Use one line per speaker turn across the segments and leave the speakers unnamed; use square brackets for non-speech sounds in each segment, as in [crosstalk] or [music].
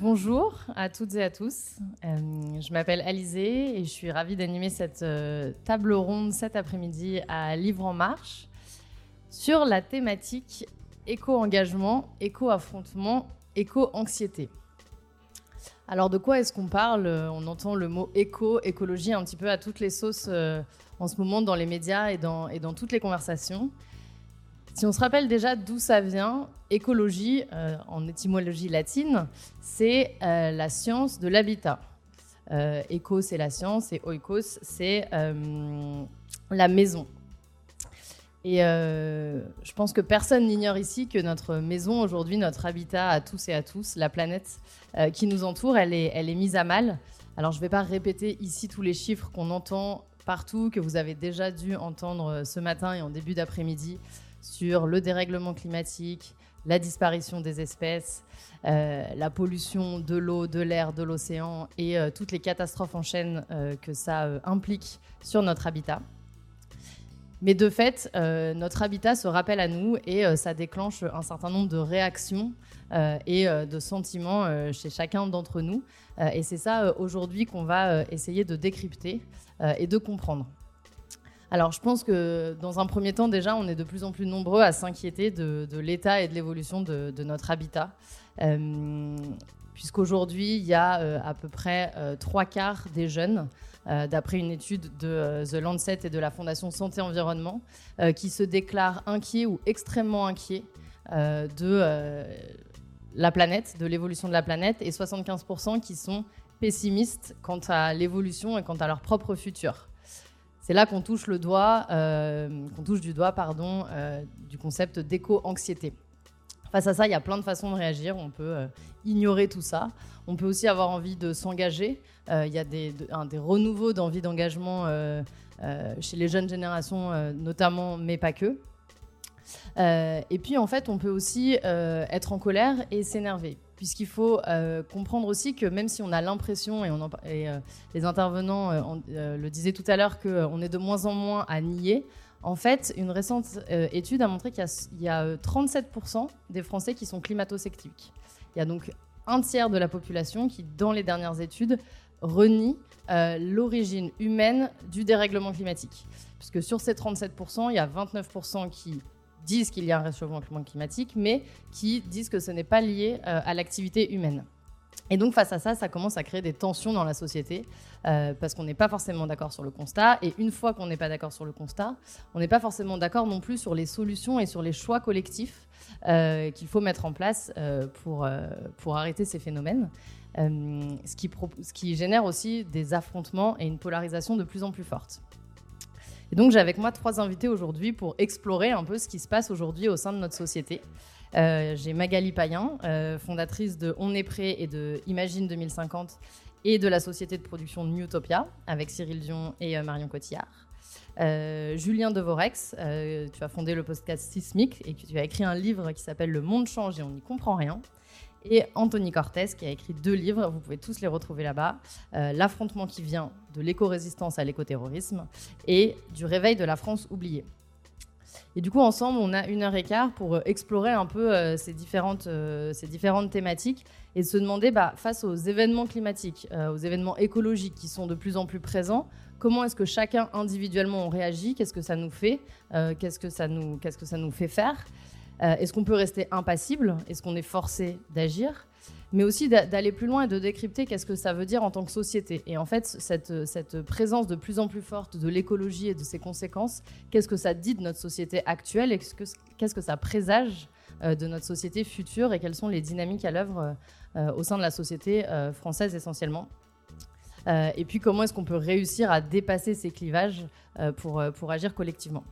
Bonjour à toutes et à tous. Euh, je m'appelle Alizée et je suis ravie d'animer cette euh, table ronde cet après-midi à Livre en Marche sur la thématique éco-engagement, éco-affrontement, éco-anxiété. Alors de quoi est-ce qu'on parle? On entend le mot éco, écologie un petit peu à toutes les sauces euh, en ce moment dans les médias et dans toutes les conversations. Si on se rappelle déjà d'où ça vient, écologie, euh, en étymologie latine, c'est euh, la science de l'habitat. Euh, éco, c'est la science, et oikos, c'est la maison. Et je pense que personne n'ignore ici que notre maison, aujourd'hui, notre habitat à tous et à tous, la planète qui nous entoure, elle est, elle est mise à mal. Alors je ne vais pas répéter ici tous les chiffres qu'on entend partout, que vous avez déjà dû entendre ce matin et en début d'après-midi sur le dérèglement climatique, la disparition des espèces, euh, la pollution de l'eau, de l'air, de l'océan et euh, toutes les catastrophes en chaîne euh, que ça implique sur notre habitat. Mais de fait, notre habitat se rappelle à nous et ça déclenche un certain nombre de réactions et de sentiments chez chacun d'entre nous. et c'est ça aujourd'hui qu'on va essayer de décrypter et de comprendre. Alors, je pense que dans un premier temps, déjà, on est de plus en plus nombreux à s'inquiéter de, l'état et de l'évolution de, notre habitat. Euh, Puisqu'aujourd'hui, il y a euh, à peu près euh, trois quarts des jeunes, d'après une étude de The Lancet et de la Fondation Santé Environnement, qui se déclarent inquiets ou extrêmement inquiets de la planète, de l'évolution de la planète, et 75% qui sont pessimistes quant à l'évolution et quant à leur propre futur. C'est là qu'on touche le doigt, euh, qu'on touche du doigt, pardon, euh, du concept d'éco-anxiété. Face à ça, il y a plein de façons de réagir. On peut euh, ignorer tout ça. On peut aussi avoir envie de s'engager. Il y a des, des renouveaux d'envie d'engagement chez les jeunes générations, notamment, mais pas que. et puis, en fait, on peut aussi être en colère et s'énerver puisqu'il faut euh, comprendre aussi que même si on a l'impression, et, euh, les intervenants euh, le disaient tout à l'heure, qu'on est de moins en moins à nier, en fait, une récente étude a montré qu'il y a, 37% des Français qui sont climato-sceptiques. Il y a donc un tiers de la population qui, dans les dernières études, renie l'origine humaine du dérèglement climatique. Puisque sur ces 37%, il y a 29% qui disent qu'il y a un réchauffement climatique, mais qui disent que ce n'est pas lié euh, à l'activité humaine. Et donc face à ça, ça commence à créer des tensions dans la société euh, parce qu'on n'est pas forcément d'accord sur le constat. Et une fois qu'on n'est pas d'accord sur le constat, on n'est pas forcément d'accord non plus sur les solutions et sur les choix collectifs euh, qu'il faut mettre en place pour, pour arrêter ces phénomènes. ce, qui ce qui génère aussi des affrontements et une polarisation de plus en plus forte. Et donc j'ai avec moi trois invités aujourd'hui pour explorer un peu ce qui se passe aujourd'hui au sein de notre société. Euh, j'ai Magali Payen, euh, fondatrice de On est prêt et de Imagine 2050 et de la société de production Newtopia avec Cyril Dion et euh, Marion Cotillard. Julien Devorex, tu as fondé le podcast Sismic et tu as écrit un livre qui s'appelle Le monde change et on n'y comprend rien et Anthony Cortez qui a écrit deux livres, vous pouvez tous les retrouver là-bas. Euh, L'affrontement qui vient de l'éco-résistance à l'écoterrorisme et du réveil de la France oubliée. Et du coup, ensemble, on a une heure et quart pour euh, explorer un peu euh, ces, différentes, ces différentes thématiques et se demander, bah, face aux événements climatiques, aux événements écologiques qui sont de plus en plus présents, comment est-ce que chacun individuellement on réagit, qu'est-ce que ça nous fait, qu'est-ce que ça nous, qu'est-ce que ça nous fait faire? Euh, est-ce qu'on peut rester impassible? Est-ce qu'on est forcé d'agir? Mais aussi d'aller plus loin et de décrypter qu'est-ce que ça veut dire en tant que société. Et en fait, cette, présence de plus en plus forte de l'écologie et de ses conséquences, qu'est-ce que ça dit de notre société actuelle? Et qu'est-ce que ça présage euh, de notre société future? Et quelles sont les dynamiques à l'œuvre euh, au sein de la société française essentiellement? et puis comment est-ce qu'on peut réussir à dépasser ces clivages pour agir collectivement?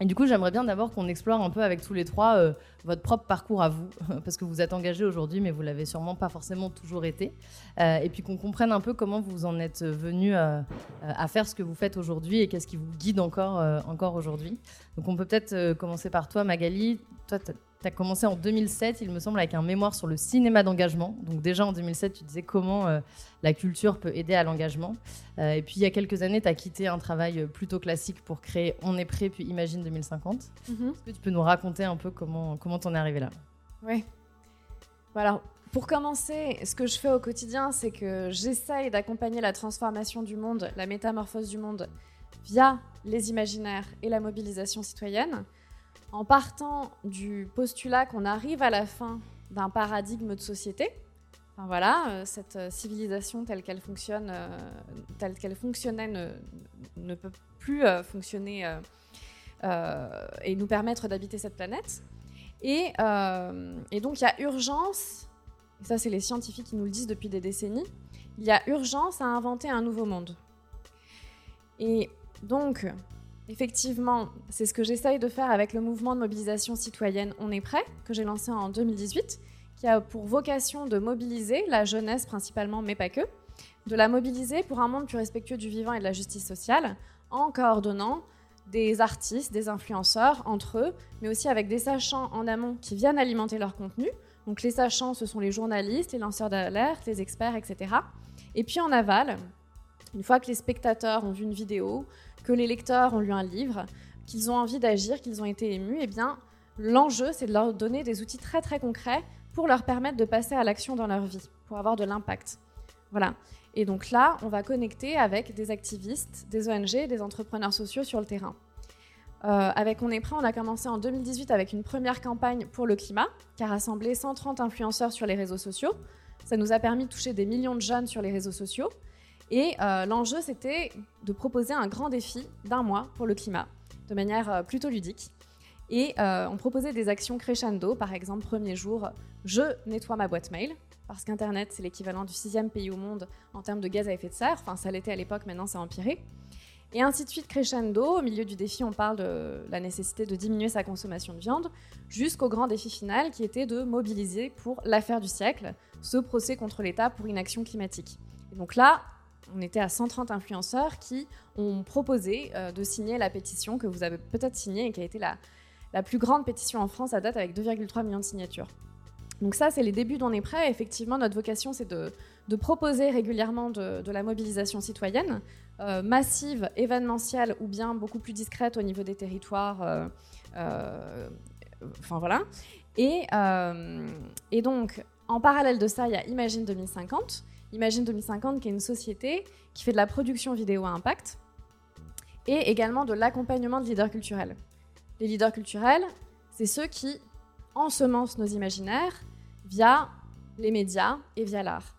Et du coup, j'aimerais bien d'abord qu'on explore un peu avec tous les trois euh, votre propre parcours à vous, [laughs] parce que vous êtes engagés aujourd'hui, mais vous l'avez sûrement pas forcément toujours été. Euh, et puis qu'on comprenne un peu comment vous en êtes venu euh, à faire ce que vous faites aujourd'hui et qu'est-ce qui vous guide encore, encore aujourd'hui. Donc on peut peut-être commencer par toi, Magali. Toi, as commencé en 2007, il me semble, avec un mémoire sur le cinéma d'engagement. Donc déjà en 2007, tu disais comment euh, la culture peut aider à l'engagement. Euh, et puis il y a quelques années, tu as quitté un travail plutôt classique pour créer On est prêt, puis Imagine 2050. Mhm. Est-ce que tu peux nous raconter un peu comment comment t'en es arrivé là?
Oui. Alors, pour commencer, ce que je fais au quotidien, c'est que j'essaye d'accompagner la transformation du monde, la métamorphose du monde, via les imaginaires et la mobilisation citoyenne en partant du postulat qu'on arrive à la fin d'un paradigme de société. Enfin, voilà, euh, cette euh, civilisation telle qu'elle fonctionne, euh, telle qu'elle fonctionnait ne, peut plus fonctionner et nous permettre d'habiter cette planète. Et, donc il y a urgence, et ça c'est les scientifiques qui nous le disent depuis des décennies, il y a urgence à inventer un nouveau monde. Et donc, Effectivement, c'est ce que j'essaye de faire avec le mouvement de mobilisation citoyenne On est prêt, que j'ai lancé en 2018, qui a pour vocation de mobiliser la jeunesse principalement, mais pas que, de la mobiliser pour un monde plus respectueux du vivant et de la justice sociale, en coordonnant des artistes, des influenceurs entre eux, mais aussi avec des sachants en amont qui viennent alimenter leur contenu. Donc les sachants, ce sont les journalistes, les lanceurs d'alerte, les experts, etc. Et puis en aval, une fois que les spectateurs ont vu une vidéo, que les lecteurs ont lu un livre, qu'ils ont envie d'agir, qu'ils ont été émus, eh bien, l'enjeu, c'est de leur donner des outils très très concrets pour leur permettre de passer à l'action dans leur vie, pour avoir de l'impact. Voilà. Et donc là, on va connecter avec des activistes, des ONG, des entrepreneurs sociaux sur le terrain. Euh, avec On est prêt, on a commencé en 2018 avec une première campagne pour le climat qui a rassemblé 130 influenceurs sur les réseaux sociaux. Ça nous a permis de toucher des millions de jeunes sur les réseaux sociaux. Et euh, l'enjeu, c'était de proposer un grand défi d'un mois pour le climat, de manière euh, plutôt ludique. Et euh, on proposait des actions crescendo, par exemple, premier jour, je nettoie ma boîte mail, parce qu'Internet, c'est l'équivalent du sixième pays au monde en termes de gaz à effet de serre. Enfin, ça l'était à l'époque, maintenant, ça a empiré. Et ainsi de suite, crescendo. Au milieu du défi, on parle de la nécessité de diminuer sa consommation de viande, jusqu'au grand défi final qui était de mobiliser pour l'affaire du siècle, ce procès contre l'État pour inaction climatique. Et donc là, on était à 130 influenceurs qui ont proposé euh, de signer la pétition que vous avez peut-être signée et qui a été la, plus grande pétition en France à date avec 2,3 millions de signatures. Donc ça, c'est les débuts d'On est prêt. Effectivement, notre vocation, c'est de, proposer régulièrement de, la mobilisation citoyenne, euh, massive, événementielle ou bien beaucoup plus discrète au niveau des territoires. Euh, enfin voilà. Et, et donc, en parallèle de ça, il y a Imagine 2050 Imagine 2050, qui est une société qui fait de la production vidéo à impact et également de l'accompagnement de leaders culturels. Les leaders culturels, c'est ceux qui ensemencent nos imaginaires via les médias et via l'art.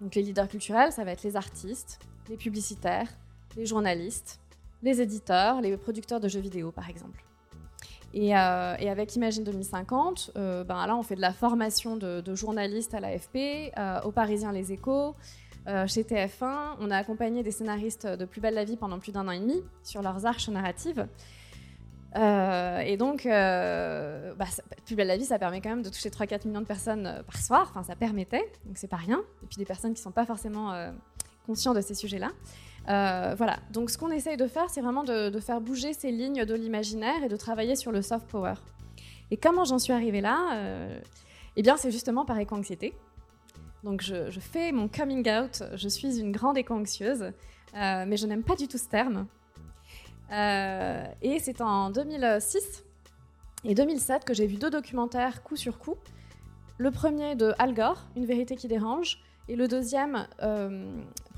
Donc les leaders culturels, ça va être les artistes, les publicitaires, les journalistes, les éditeurs, les producteurs de jeux vidéo par exemple. Et, euh, avec Imagine 2050, euh, ben là, on fait de la formation de, journalistes à l'AFP, euh, aux Parisiens Les Échos, chez TF1. On a accompagné des scénaristes de Plus belle la vie pendant plus d'un an et demi sur leurs arches narratives. et donc, bah, Plus belle la vie, ça permet quand même de toucher 3-4 millions de personnes par soir. Enfin, ça permettait, donc c'est pas rien. Et puis des personnes qui sont pas forcément conscients de ces sujets-là. Euh, voilà, donc ce qu'on essaye de faire, c'est vraiment de, faire bouger ces lignes de l'imaginaire et de travailler sur le soft power. Et comment j'en suis arrivée là euh, Eh bien, c'est justement par éco-anxiété. Donc je, fais mon coming out, je suis une grande éco-anxieuse, euh, mais je n'aime pas du tout ce terme. et c'est en 2006 et 2007 que j'ai vu deux documentaires coup sur coup. Le premier de Al Gore, Une vérité qui dérange, et le deuxième,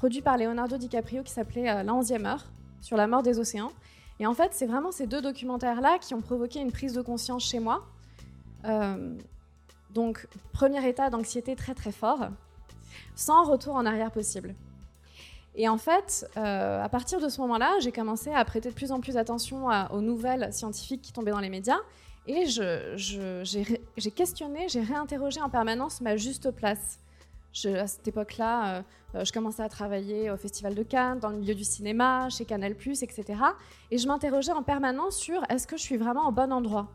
produit par Leonardo DiCaprio, qui s'appelait euh, La onzième heure, sur la mort des océans. Et en fait, c'est vraiment ces deux documentaires-là qui ont provoqué une prise de conscience chez moi. Euh, donc, premier état d'anxiété très très fort, sans retour en arrière possible. Et en fait, à partir de ce moment-là, j'ai commencé à prêter de plus en plus attention aux nouvelles scientifiques qui tombaient dans les médias. Et j'ai questionné, j'ai réinterrogé en permanence ma juste place à cette époque-là, je commençais à travailler au Festival de Cannes, dans le milieu du cinéma, chez Canal+, etc. Et je m'interrogeais en permanence sur est-ce que je suis vraiment au bon endroit?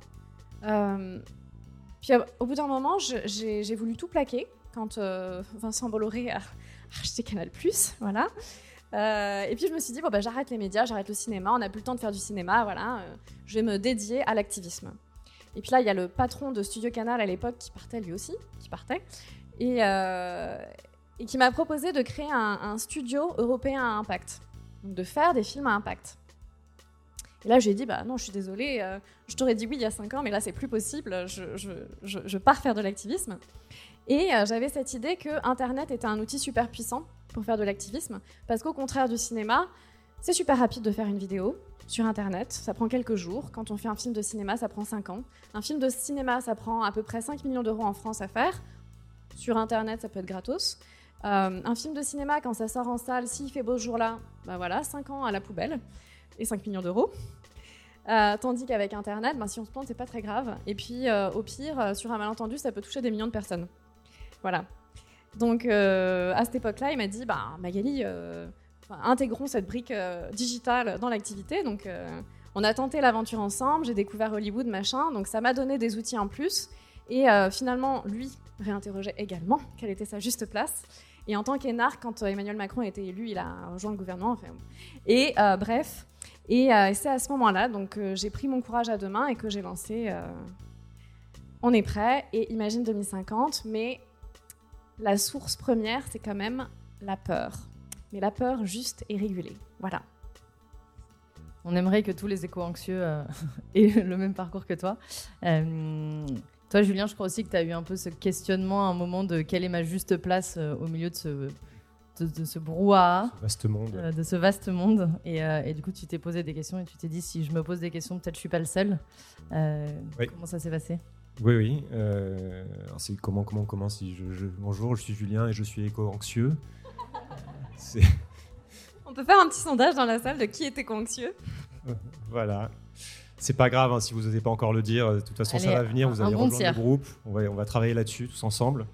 Puis au bout d'un moment, j'ai voulu tout plaquer quand Vincent Bolloré a [laughs] acheté Canal+, voilà. Euh, et puis je me suis dit, bon, bah, j'arrête les médias, j'arrête le cinéma, on n'a plus le temps de faire du cinéma, voilà, euh, je vais me dédier à l'activisme. Et puis là, il y a le patron de Studio Canal à l'époque qui partait lui aussi, qui partait, et, euh, et qui m'a proposé de créer un, studio européen à impact, donc de faire des films à impact. Et là, j'ai dit, bah non, je suis désolée, je t'aurais dit oui il y a 5 ans, mais là, c'est plus possible, je, pars faire de l'activisme. Et j'avais cette idée que Internet était un outil super puissant pour faire de l'activisme, parce qu'au contraire du cinéma, c'est super rapide de faire une vidéo sur Internet, ça prend quelques jours. Quand on fait un film de cinéma, ça prend 5 ans. Un film de cinéma, ça prend à peu près 5 millions d'euros en France à faire. Sur Internet, ça peut être gratos. Euh, un film de cinéma, quand ça sort en salle, s'il fait beau ce jour-là, bah voilà, 5 ans à la poubelle et 5 millions d'euros. Euh, tandis qu'avec Internet, bah, si on se plante, c'est pas très grave. Et puis, euh, au pire, sur un malentendu, ça peut toucher des millions de personnes. Voilà. Donc à cette époque-là, il m'a dit bah, Magali, intégrons cette brique digitale dans l'activité. Donc on a tenté l'aventure ensemble, j'ai découvert Hollywood, machin. Donc ça m'a donné des outils en plus. Et finalement, lui réinterrogeait également quelle était sa juste place. Et en tant qu'énarque, quand Emmanuel Macron a été élu, il a rejoint le gouvernement. et bref, et c'est à ce moment-là donc j'ai pris mon courage à deux mains et que j'ai lancé. on est prêt et imagine 2050, mais la source première, c'est quand même la peur. Mais la peur juste et régulée. Voilà.
On aimerait que tous les éco-anxieux euh, [laughs] aient le même parcours que toi. Euh, toi, Julien, je crois aussi que tu as eu un peu ce questionnement à un moment de quelle est ma juste place euh, au milieu de ce, de, ce brouhaha.
Vaste monde.
de ce vaste monde. Et, du coup, tu t'es posé des questions et tu t'es dit si je me pose des questions, peut-être je suis pas le seul. Comment ça s'est passé?
Oui, oui. Euh, c'est comment, comment, comment si je, Bonjour, je suis Julien et je suis éco-anxieux.
On peut faire un petit sondage dans la salle de qui est éco-anxieux?
voilà. C'est pas grave hein, si vous n'osez pas encore le dire. De toute façon, ça va venir. Vous allez rejoindre le groupe. On va, on va travailler là-dessus tous ensemble.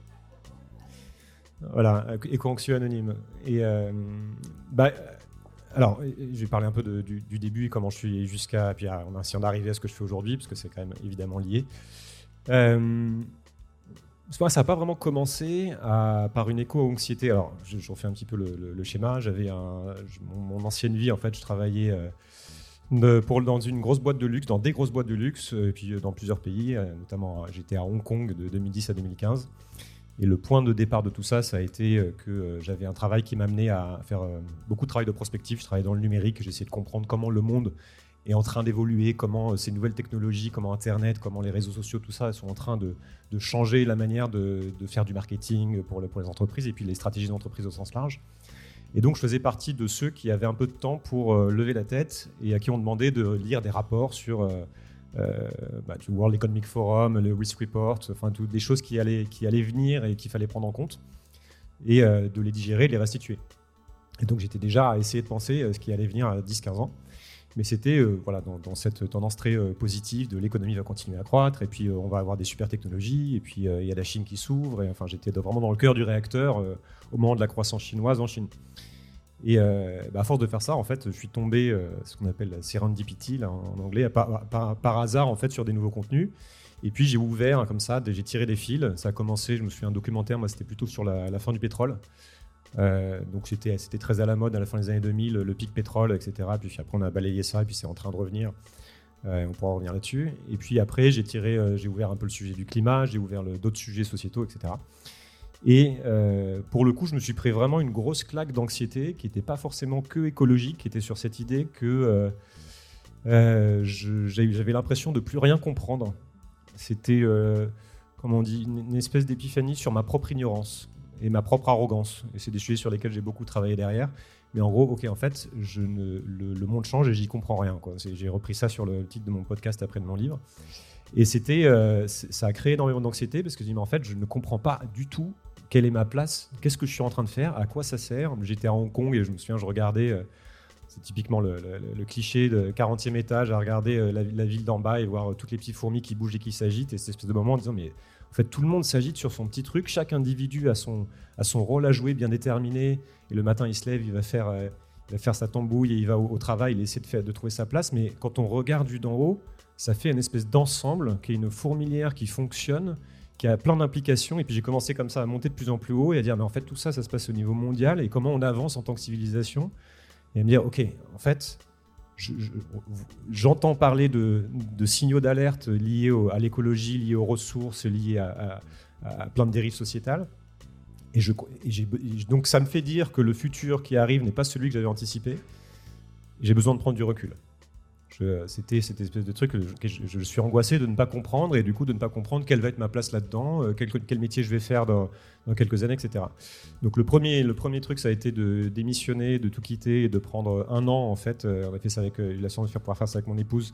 Voilà, éco-anxieux anonyme. Et euh, bah, alors, je vais parler un peu du, début et comment je suis jusqu'à. Puis on a on arrivé à ce que je fais aujourd'hui, parce que c'est quand même évidemment lié. Euh, ça n'a pas vraiment commencé par une éco-anxiété. Alors, je, je, refais un petit peu le, schéma. J'avais mon, ancienne vie, en fait, je travaillais euh, pour, dans une grosse boîte de luxe, dans des grosses boîtes de luxe, et puis euh, dans plusieurs pays, notamment j'étais à Hong Kong de 2010 à 2015. Et le point de départ de tout ça, ça a été que j'avais un travail qui m'amenait à faire beaucoup de travail de prospective. Je travaillais dans le numérique, j'essayais de comprendre comment le monde est en train d'évoluer, comment euh, ces nouvelles technologies, comment Internet, comment les réseaux sociaux, tout ça, sont en train de, changer la manière de, faire du marketing pour, les entreprises et puis les stratégies d'entreprise au sens large. Et donc, je faisais partie de ceux qui avaient un peu de temps pour euh, lever la tête et à qui on demandait de lire des rapports sur euh, bah, du World Economic Forum, le Risk Report, enfin, toutes des choses qui allaient, qui allaient venir et qu'il fallait prendre en compte et de les digérer, de les restituer. Et donc, j'étais déjà à essayer de penser ce qui allait venir à 10-15 ans. Mais c'était euh, voilà, dans, cette tendance très euh, positive de l'économie va continuer à croître, et puis euh, on va avoir des super technologies, et puis il y a la Chine qui s'ouvre, et enfin j'étais vraiment dans le cœur du réacteur au moment de la croissance chinoise en Chine. Et bah, à force de faire ça, en fait, je suis tombé, ce qu'on appelle serendipity en anglais, par, hasard en fait sur des nouveaux contenus. Et puis j'ai ouvert comme ça, j'ai tiré des fils. Ça a commencé, je me suis un documentaire, moi c'était plutôt sur la fin du pétrole. Euh, donc c'était très à la mode à la fin des années 2000, le pic pétrole, etc. Puis après on a balayé ça et puis c'est en train de revenir. Euh, on pourra revenir là-dessus. Et puis après j'ai tiré, euh, j'ai ouvert un peu le sujet du climat, j'ai ouvert d'autres sujets sociétaux, etc. Et pour le coup, je me suis pris vraiment une grosse claque d'anxiété qui n'était pas forcément que écologique, qui était sur cette idée que j'avais l'impression de plus rien comprendre. C'était, comment on dit, une espèce d'épiphanie sur ma propre ignorance et ma propre arrogance. Et c'est des sujets sur lesquels j'ai beaucoup travaillé derrière. Mais en gros, ok, en fait, le, monde change et j'y comprends rien. J'ai repris ça sur le titre de mon podcast après de mon livre. Et euh, ça a créé énormément d'anxiété parce que je dis, mais en fait, je ne comprends pas du tout quelle est ma place, qu'est-ce que je suis en train de faire, à quoi ça sert? J'étais à Hong Kong et je me souviens, je regardais, euh, c'est typiquement le, cliché de 40e étage, à regarder euh, la, ville d'en bas et voir toutes les petites fourmis qui bougent et qui s'agitent. Et cette espèce de moment en disant, mais En fait, tout le monde s'agite sur son petit truc. Chaque individu a son, a son rôle à jouer bien déterminé. Et le matin, il se lève, il va faire, euh, il va faire sa tambouille et il va au, travail, il essaie de, faire, de trouver sa place. Mais quand on regarde du d'en haut, ça fait une espèce d'ensemble qui est une fourmilière qui fonctionne, qui a plein d'implications. Et puis j'ai commencé comme ça à monter de plus en plus haut et à dire, mais en fait, tout ça, ça se passe au niveau mondial et comment on avance en tant que civilisation. Et à me dire, ok, en fait, j'entends parler de, signaux d'alerte liés à l'écologie, liés aux ressources, liés à, plein de dérives sociétales. Et, je, donc ça me fait dire que le futur qui arrive n'est pas celui que j'avais anticipé. J'ai besoin de prendre du recul. C'était cette espèce de truc que je, suis angoissé de ne pas comprendre et du coup de ne pas comprendre quelle va être ma place là-dedans, euh, quel, métier je vais faire dans, quelques années, etc. Donc le premier, le premier truc, ça a été de démissionner, de tout quitter et de prendre un an en fait. Euh, on a fait ça avec euh, la chance de faire pouvoir faire ça avec mon épouse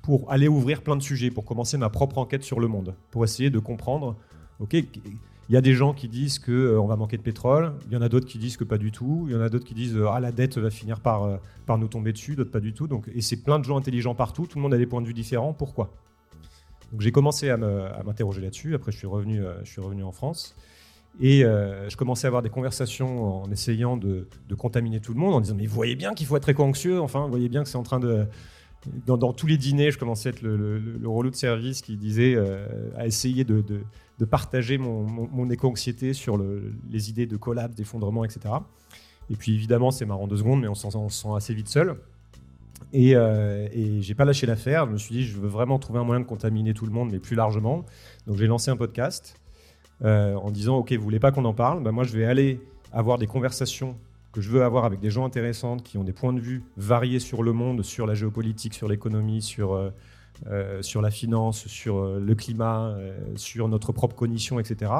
pour aller ouvrir plein de sujets, pour commencer ma propre enquête sur le monde, pour essayer de comprendre, ok, il y a des gens qui disent qu'on euh, on va manquer de pétrole, il y en a d'autres qui disent que pas du tout, il y en a d'autres qui disent ah la dette va finir par, euh, par nous tomber dessus, d'autres pas du tout. Donc, et c'est plein de gens intelligents partout, tout le monde a des points de vue différents. Pourquoi? Donc j'ai commencé à m'interroger là-dessus. Après je suis revenu, euh, je suis revenu en France. Et je commençais à avoir des conversations en essayant de, contaminer tout le monde, en disant Mais vous voyez bien qu'il faut être éco-anxieux, enfin, vous voyez bien que c'est en train de. Dans, tous les dîners, je commençais à être le, le, le, de service qui disait à essayer de, partager mon, éco-anxiété sur les idées de collapse, d'effondrement, etc. Et puis évidemment, c'est marrant deux secondes, mais on, se sent assez vite seul. Et, euh, et j'ai pas lâché l'affaire. Je me suis dit, je veux vraiment trouver un moyen de contaminer tout le monde, mais plus largement. Donc j'ai lancé un podcast euh, en disant, ok, vous voulez pas qu'on en parle? Bah, Moi, je vais aller avoir des conversations que je veux avoir avec des gens intéressants qui ont des points de vue variés sur le monde, sur la géopolitique, sur l'économie, sur euh, euh, sur la finance, sur euh, le climat, sur notre propre cognition, etc.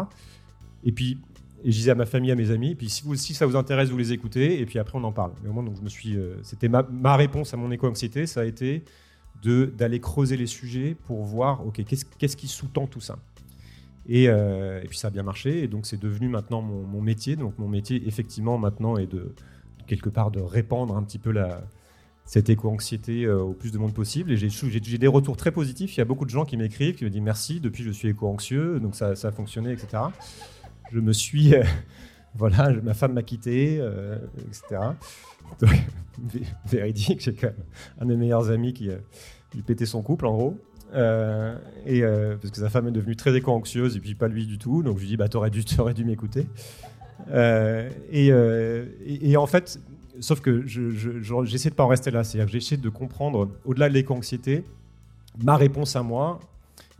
Et puis, je disais à ma famille, à mes amis, puis si, vous, si ça vous intéresse, vous les écoutez, et puis après on en parle. Mais au moins, donc je me suis, c'était ma, ma, réponse à mon éco-anxiété, ça a été de d'aller creuser les sujets pour voir, ok, qu'est-ce, qu'est-ce qui sous-tend tout ça. Et, et, puis ça a bien marché, et donc c'est devenu maintenant mon, métier. Donc mon métier, effectivement, maintenant est de quelque part de répandre un petit peu cette éco-anxiété euh, au plus de monde possible. Et j'ai des retours très positifs. Il y a beaucoup de gens qui m'écrivent, qui me disent merci, depuis je suis éco-anxieux, donc ça, a fonctionné, etc. Je me suis. Euh, [laughs] voilà, ma femme m'a quitté, euh, etc. Donc, [laughs] véridique, j'ai quand même un des meilleurs amis qui, lui pétait son couple, en gros. Et parce que sa femme est devenue très éco-anxieuse et puis pas lui du tout. Donc je lui dis bah t'aurais dû, [laughs] aurais dû m'écouter. et, et, en fait, sauf que j'essaie de pas en rester là. C'est-à-dire que j'essaie de comprendre, au-delà de l'éco-anxiété, ma réponse à moi,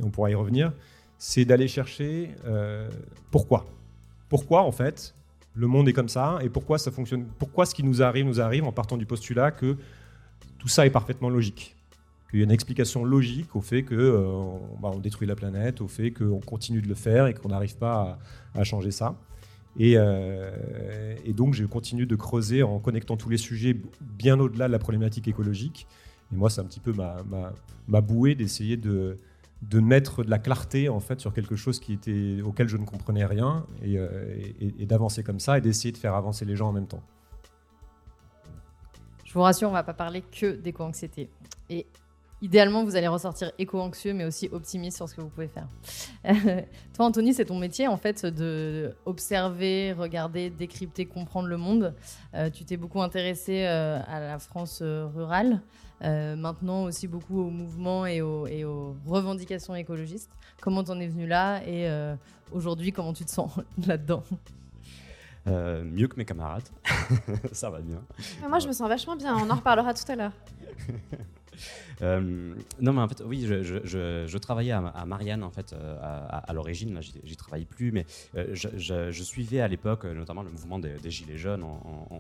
et on pourra y revenir, c'est d'aller chercher euh, pourquoi. Pourquoi, en fait, le monde est comme ça et pourquoi ça fonctionne. Pourquoi ce qui nous arrive nous arrive en partant du postulat que tout ça est parfaitement logique. Qu'il y a une explication logique au fait qu'on euh, bah, détruit la planète, au fait qu'on continue de le faire et qu'on n'arrive pas à changer ça. Euh, et, donc, je continue de creuser en connectant tous les sujets bien au-delà de la problématique écologique. Et moi, c'est un petit peu ma, ma, bouée d'essayer de, mettre de la clarté en fait sur quelque chose qui était, auquel je ne comprenais rien et, euh, d'avancer comme ça et d'essayer de faire avancer les gens en même temps.
Je vous rassure, on ne va pas parler que d'éco-anxiété. Idéalement, vous allez ressortir éco-anxieux, mais aussi optimiste sur ce que vous pouvez faire. [laughs] Toi, Anthony, c'est ton métier, en fait, de observer, regarder, décrypter, comprendre le monde. Euh, tu t'es beaucoup intéressé euh, à la France euh, rurale, maintenant aussi beaucoup au mouvement et aux, et aux revendications écologistes. Comment t'en es venu là et aujourd'hui, comment tu te sens [laughs] là-dedans?
Mieux que mes camarades. [laughs] ça va bien.
Moi, je me sens vachement bien. On en reparlera tout à l'heure.
Euh, non, mais en fait, oui, je, travaillais à, Marianne, en fait, euh, à, l'origine. Là, j'y travaille plus, mais euh, je, suivais à l'époque, notamment le mouvement des, Gilets jaunes,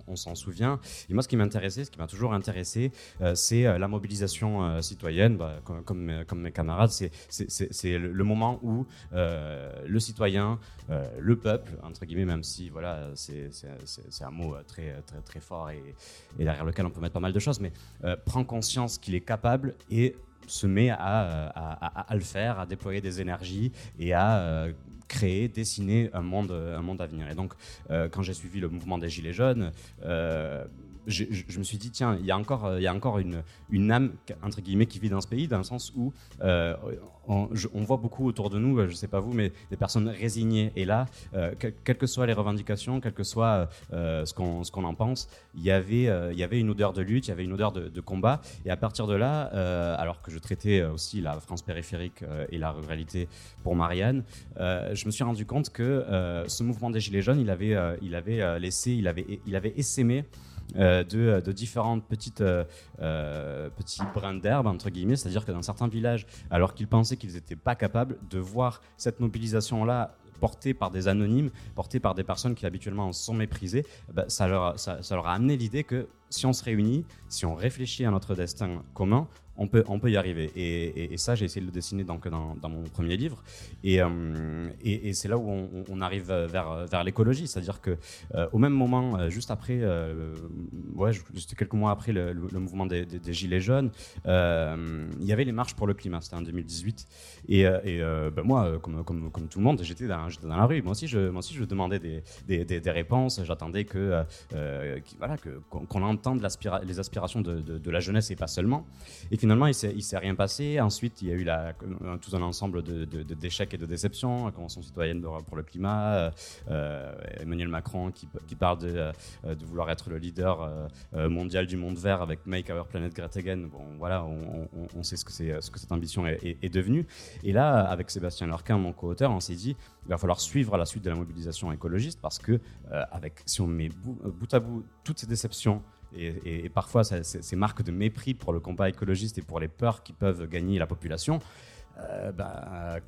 on, s'en souvient. Et moi, ce qui m'intéressait, ce qui m'a toujours intéressé, c'est la mobilisation citoyenne. Bah, comme, comme, mes camarades, c'est le, moment où le citoyen, le peuple, entre guillemets, même si voilà, c'est un mot très, très, très fort et, et, derrière lequel on peut mettre pas mal de choses, mais prend conscience qu'il est capable et se met à, le faire, à déployer des énergies et à euh, créer, dessiner un monde, un monde à venir. Et donc, euh, quand j'ai suivi le mouvement des Gilets jaunes, euh, je, me suis dit, tiens, il y a encore, euh, il y a encore une, une âme, entre guillemets, qui vit dans ce pays, dans le sens où euh, on, voit beaucoup autour de nous, je ne sais pas vous, mais des personnes résignées. Et là, euh, quelles que soient les revendications, quel que soit ce qu'on qu'on en pense, il y, avait, il y avait une odeur de lutte, il y avait une odeur de, combat. Et à partir de là, alors que je traitais aussi la France périphérique et la ruralité pour Marianne, je me suis rendu compte que ce mouvement des Gilets jaunes, il avait, il avait laissé, il avait, il avait essaimé euh, de, différentes petites euh, euh, petits brins d'herbe entre guillemets, c'est-à-dire que dans certains villages, alors qu'ils pensaient qu'ils n'étaient pas capables de voir cette mobilisation là portée par des anonymes, portée par des personnes qui habituellement sont méprisées, bah, ça, leur, ça, leur a amené l'idée que si on se réunit, si on réfléchit à notre destin commun, on peut, on peut y arriver. Et, ça, j'ai essayé de le dessiner donc dans, dans mon premier livre. Et, euh, et, c'est là où on, arrive vers, vers l'écologie. C'est-à-dire que euh, au même moment, euh, juste après, ouais, juste quelques mois après le, mouvement des, Gilets jaunes, il y avait les marches pour le climat. C'était en 2018. Et, ben moi, comme, comme, comme, tout le monde, j'étais dans, dans, la rue. Moi aussi, je, moi aussi, je demandais des, des, réponses. J'attendais que, voilà, qu'on entende les aspirations de, de, la jeunesse et pas seulement. Et finalement, il ne s'est rien passé. Ensuite, il y a eu la, tout un ensemble d'échecs et de déceptions. La Convention citoyenne pour le climat, euh, Emmanuel Macron qui, qui parle de, euh, de, vouloir être le leader euh, mondial du monde vert avec Make Our Planet Great Again. Bon, voilà, on, on, sait ce que, ce que cette ambition est, est, devenue. Et là, avec Sébastien Lorquin, mon co-auteur, on s'est dit il va falloir suivre la suite de la mobilisation écologiste parce que, avec, si on met bout à bout toutes ces déceptions, et, parfois ces marques de mépris pour le combat écologiste et pour les peurs qui peuvent gagner la population, euh, bah,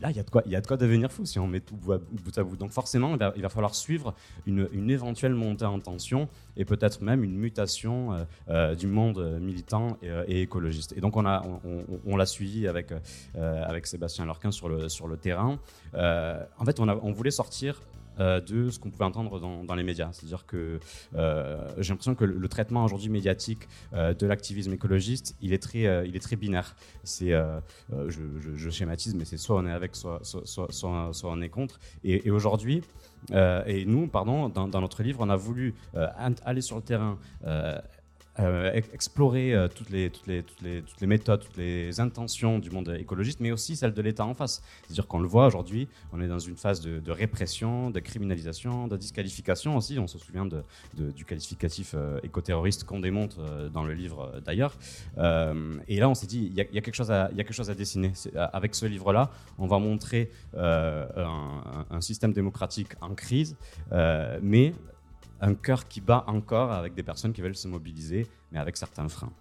là, il y, a de quoi, devenir fou si on met tout bout à bout. Donc forcément, il va, falloir suivre une, éventuelle montée en tension et peut-être même une mutation euh, euh, du monde militant et, écologiste. Et donc on l'a on, on, suivi avec, avec Sébastien Lorquin sur le, sur le terrain. en fait, on, a, on voulait sortir euh, de ce qu'on pouvait entendre dans, les médias. C'est-à-dire que euh, j'ai l'impression que le, traitement aujourd'hui médiatique euh, de l'activisme écologiste, il est très, il est très binaire. C'est, je, schématise, mais c'est soit on est avec, soit, on est contre. Et, aujourd'hui, et nous, pardon, dans, notre livre, on a voulu aller sur le terrain, euh, explorer euh, toutes, les, méthodes, toutes les intentions du monde écologiste, mais aussi celles de l'État en face. C'est-à-dire qu'on le voit aujourd'hui, on est dans une phase de, répression, de criminalisation, de disqualification aussi. On se souvient du qualificatif euh, écoterroriste qu'on démonte dans le livre d'ailleurs. et là, on s'est dit, il y, a quelque chose à, y a quelque chose à dessiner. Avec ce livre-là, on va montrer un, un, système démocratique en crise, mais un cœur qui bat encore avec des personnes qui veulent se mobiliser, mais avec certains freins.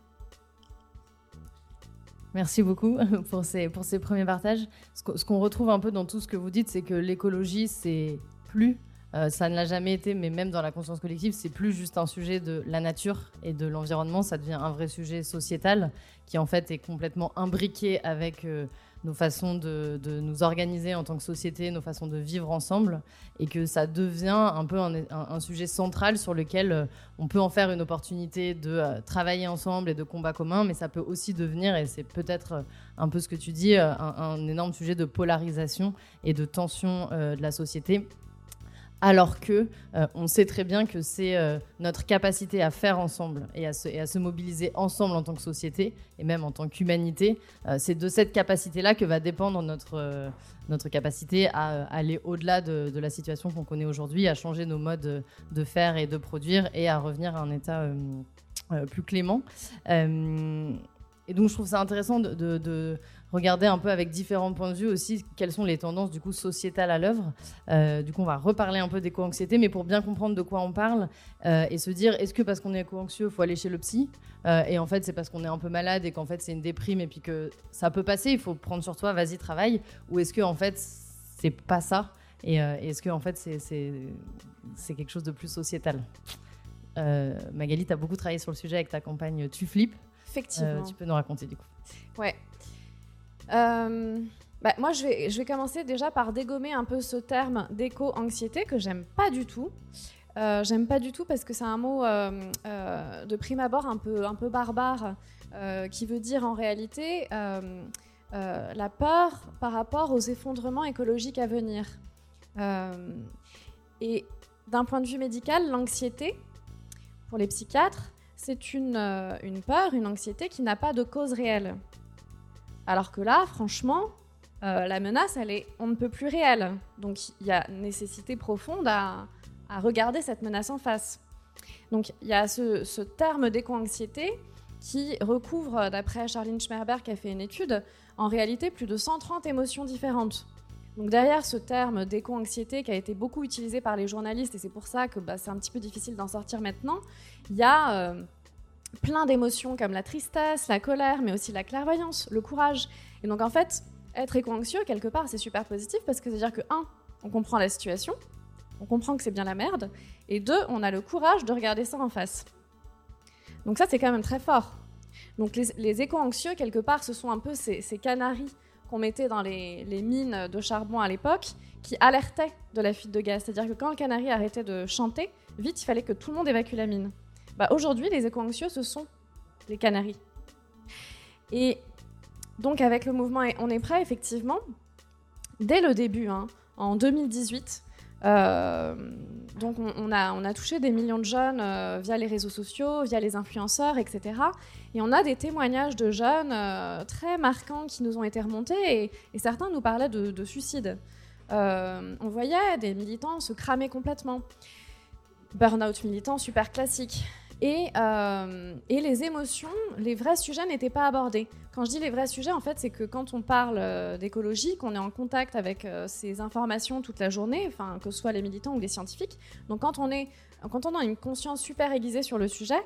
Merci beaucoup [laughs] pour ces, pour ces premiers partages. Ce qu'on retrouve un peu dans tout ce que vous dites, c'est que l'écologie, c'est plus, euh, ça ne l'a jamais été, mais même dans la conscience collective, c'est plus juste un sujet de la nature et de l'environnement, ça devient un vrai sujet sociétal qui en fait est complètement imbriqué avec euh, nos façons de, nous organiser en tant que société, nos façons de vivre ensemble, et que ça devient un peu un, sujet central sur lequel euh, on peut en faire une opportunité de euh, travailler ensemble et de combat commun, mais ça peut aussi devenir, et c'est peut-être euh, un peu ce que tu dis, un, énorme sujet de polarisation et de tension de la société alors que euh, on sait très bien que c'est euh, notre capacité à faire ensemble et à, se, mobiliser ensemble en tant que société et même en tant qu'humanité, euh, c'est de cette capacité-là que va dépendre notre, notre capacité à aller au-delà de, la situation qu'on connaît aujourd'hui, à changer nos modes de faire et de produire et à revenir à un état plus clément. et donc je trouve ça intéressant de regarder un peu avec différents points de vue aussi quelles sont les tendances du coup sociétales à l'œuvre. Euh, du coup, on va reparler un peu d'éco-anxiété, mais pour bien comprendre de quoi on parle euh, et se dire est-ce que parce qu'on est éco-anxieux, faut aller chez le psy? Euh, Et en fait, c'est parce qu'on est un peu malade et qu'en fait c'est une déprime et puis que ça peut passer, il faut prendre sur toi, vas-y travaille. Ou est-ce que en fait c'est pas ça? Et est-ce que en fait c'est quelque chose de plus sociétal? Magali, tu as beaucoup travaillé sur le sujet avec ta campagne Tu flippes.
Effectivement.
tu peux nous raconter du coup.
Ouais, euh, bah, moi, je vais, commencer déjà par dégommer un peu ce terme d'éco-anxiété que j'aime pas du tout. Euh, j'aime pas du tout parce que c'est un mot euh, de prime abord un peu, barbare qui veut dire en réalité la peur par rapport aux effondrements écologiques à venir. et d'un point de vue médical, l'anxiété, pour les psychiatres, c'est une peur, une anxiété qui n'a pas de cause réelle. Alors que là, franchement, euh, la menace, elle est on ne peut plus réelle. Donc il y a nécessité profonde à, regarder cette menace en face. Donc il y a ce, terme d'éco-anxiété qui recouvre, d'après Charlene Schmerber qui a fait une étude, en réalité plus de 130 émotions différentes. Donc derrière ce terme d'éco-anxiété qui a été beaucoup utilisé par les journalistes, et c'est pour ça que bah, c'est un petit peu difficile d'en sortir maintenant, il y a euh, plein d'émotions comme la tristesse, la colère, mais aussi la clairvoyance, le courage. Et donc en fait, être éco-anxieux, quelque part, c'est super positif parce que c'est-à-dire que, un, on comprend la situation, on comprend que c'est bien la merde, et deux, on a le courage de regarder ça en face. Donc ça, c'est quand même très fort. Donc les, éco-anxieux, quelque part, ce sont un peu ces, ces canaris qu'on mettait dans les, les, mines de charbon à l'époque, qui alertaient de la fuite de gaz. C'est-à-dire que quand le canari arrêtait de chanter, vite, il fallait que tout le monde évacue la mine. Bah, Aujourd'hui, les éco-anxieux, ce sont les canaris. Et donc avec le mouvement On est prêt, effectivement, dès le début, hein, en 2018, euh, donc on, a, touché des millions de jeunes euh, via les réseaux sociaux, via les influenceurs, etc. Et on a des témoignages de jeunes euh, très marquants qui nous ont été remontés et, certains nous parlaient de, de suicide. On voyait des militants se cramer complètement. Burnout militant super classique. Et, euh, et, les émotions, les vrais sujets n'étaient pas abordés. Quand je dis les vrais sujets, en fait, c'est que quand on parle euh, d'écologie, qu'on est en contact avec euh, ces informations toute la journée, enfin, que ce soit les militants ou les scientifiques, donc quand on, est, quand on a une conscience super aiguisée sur le sujet,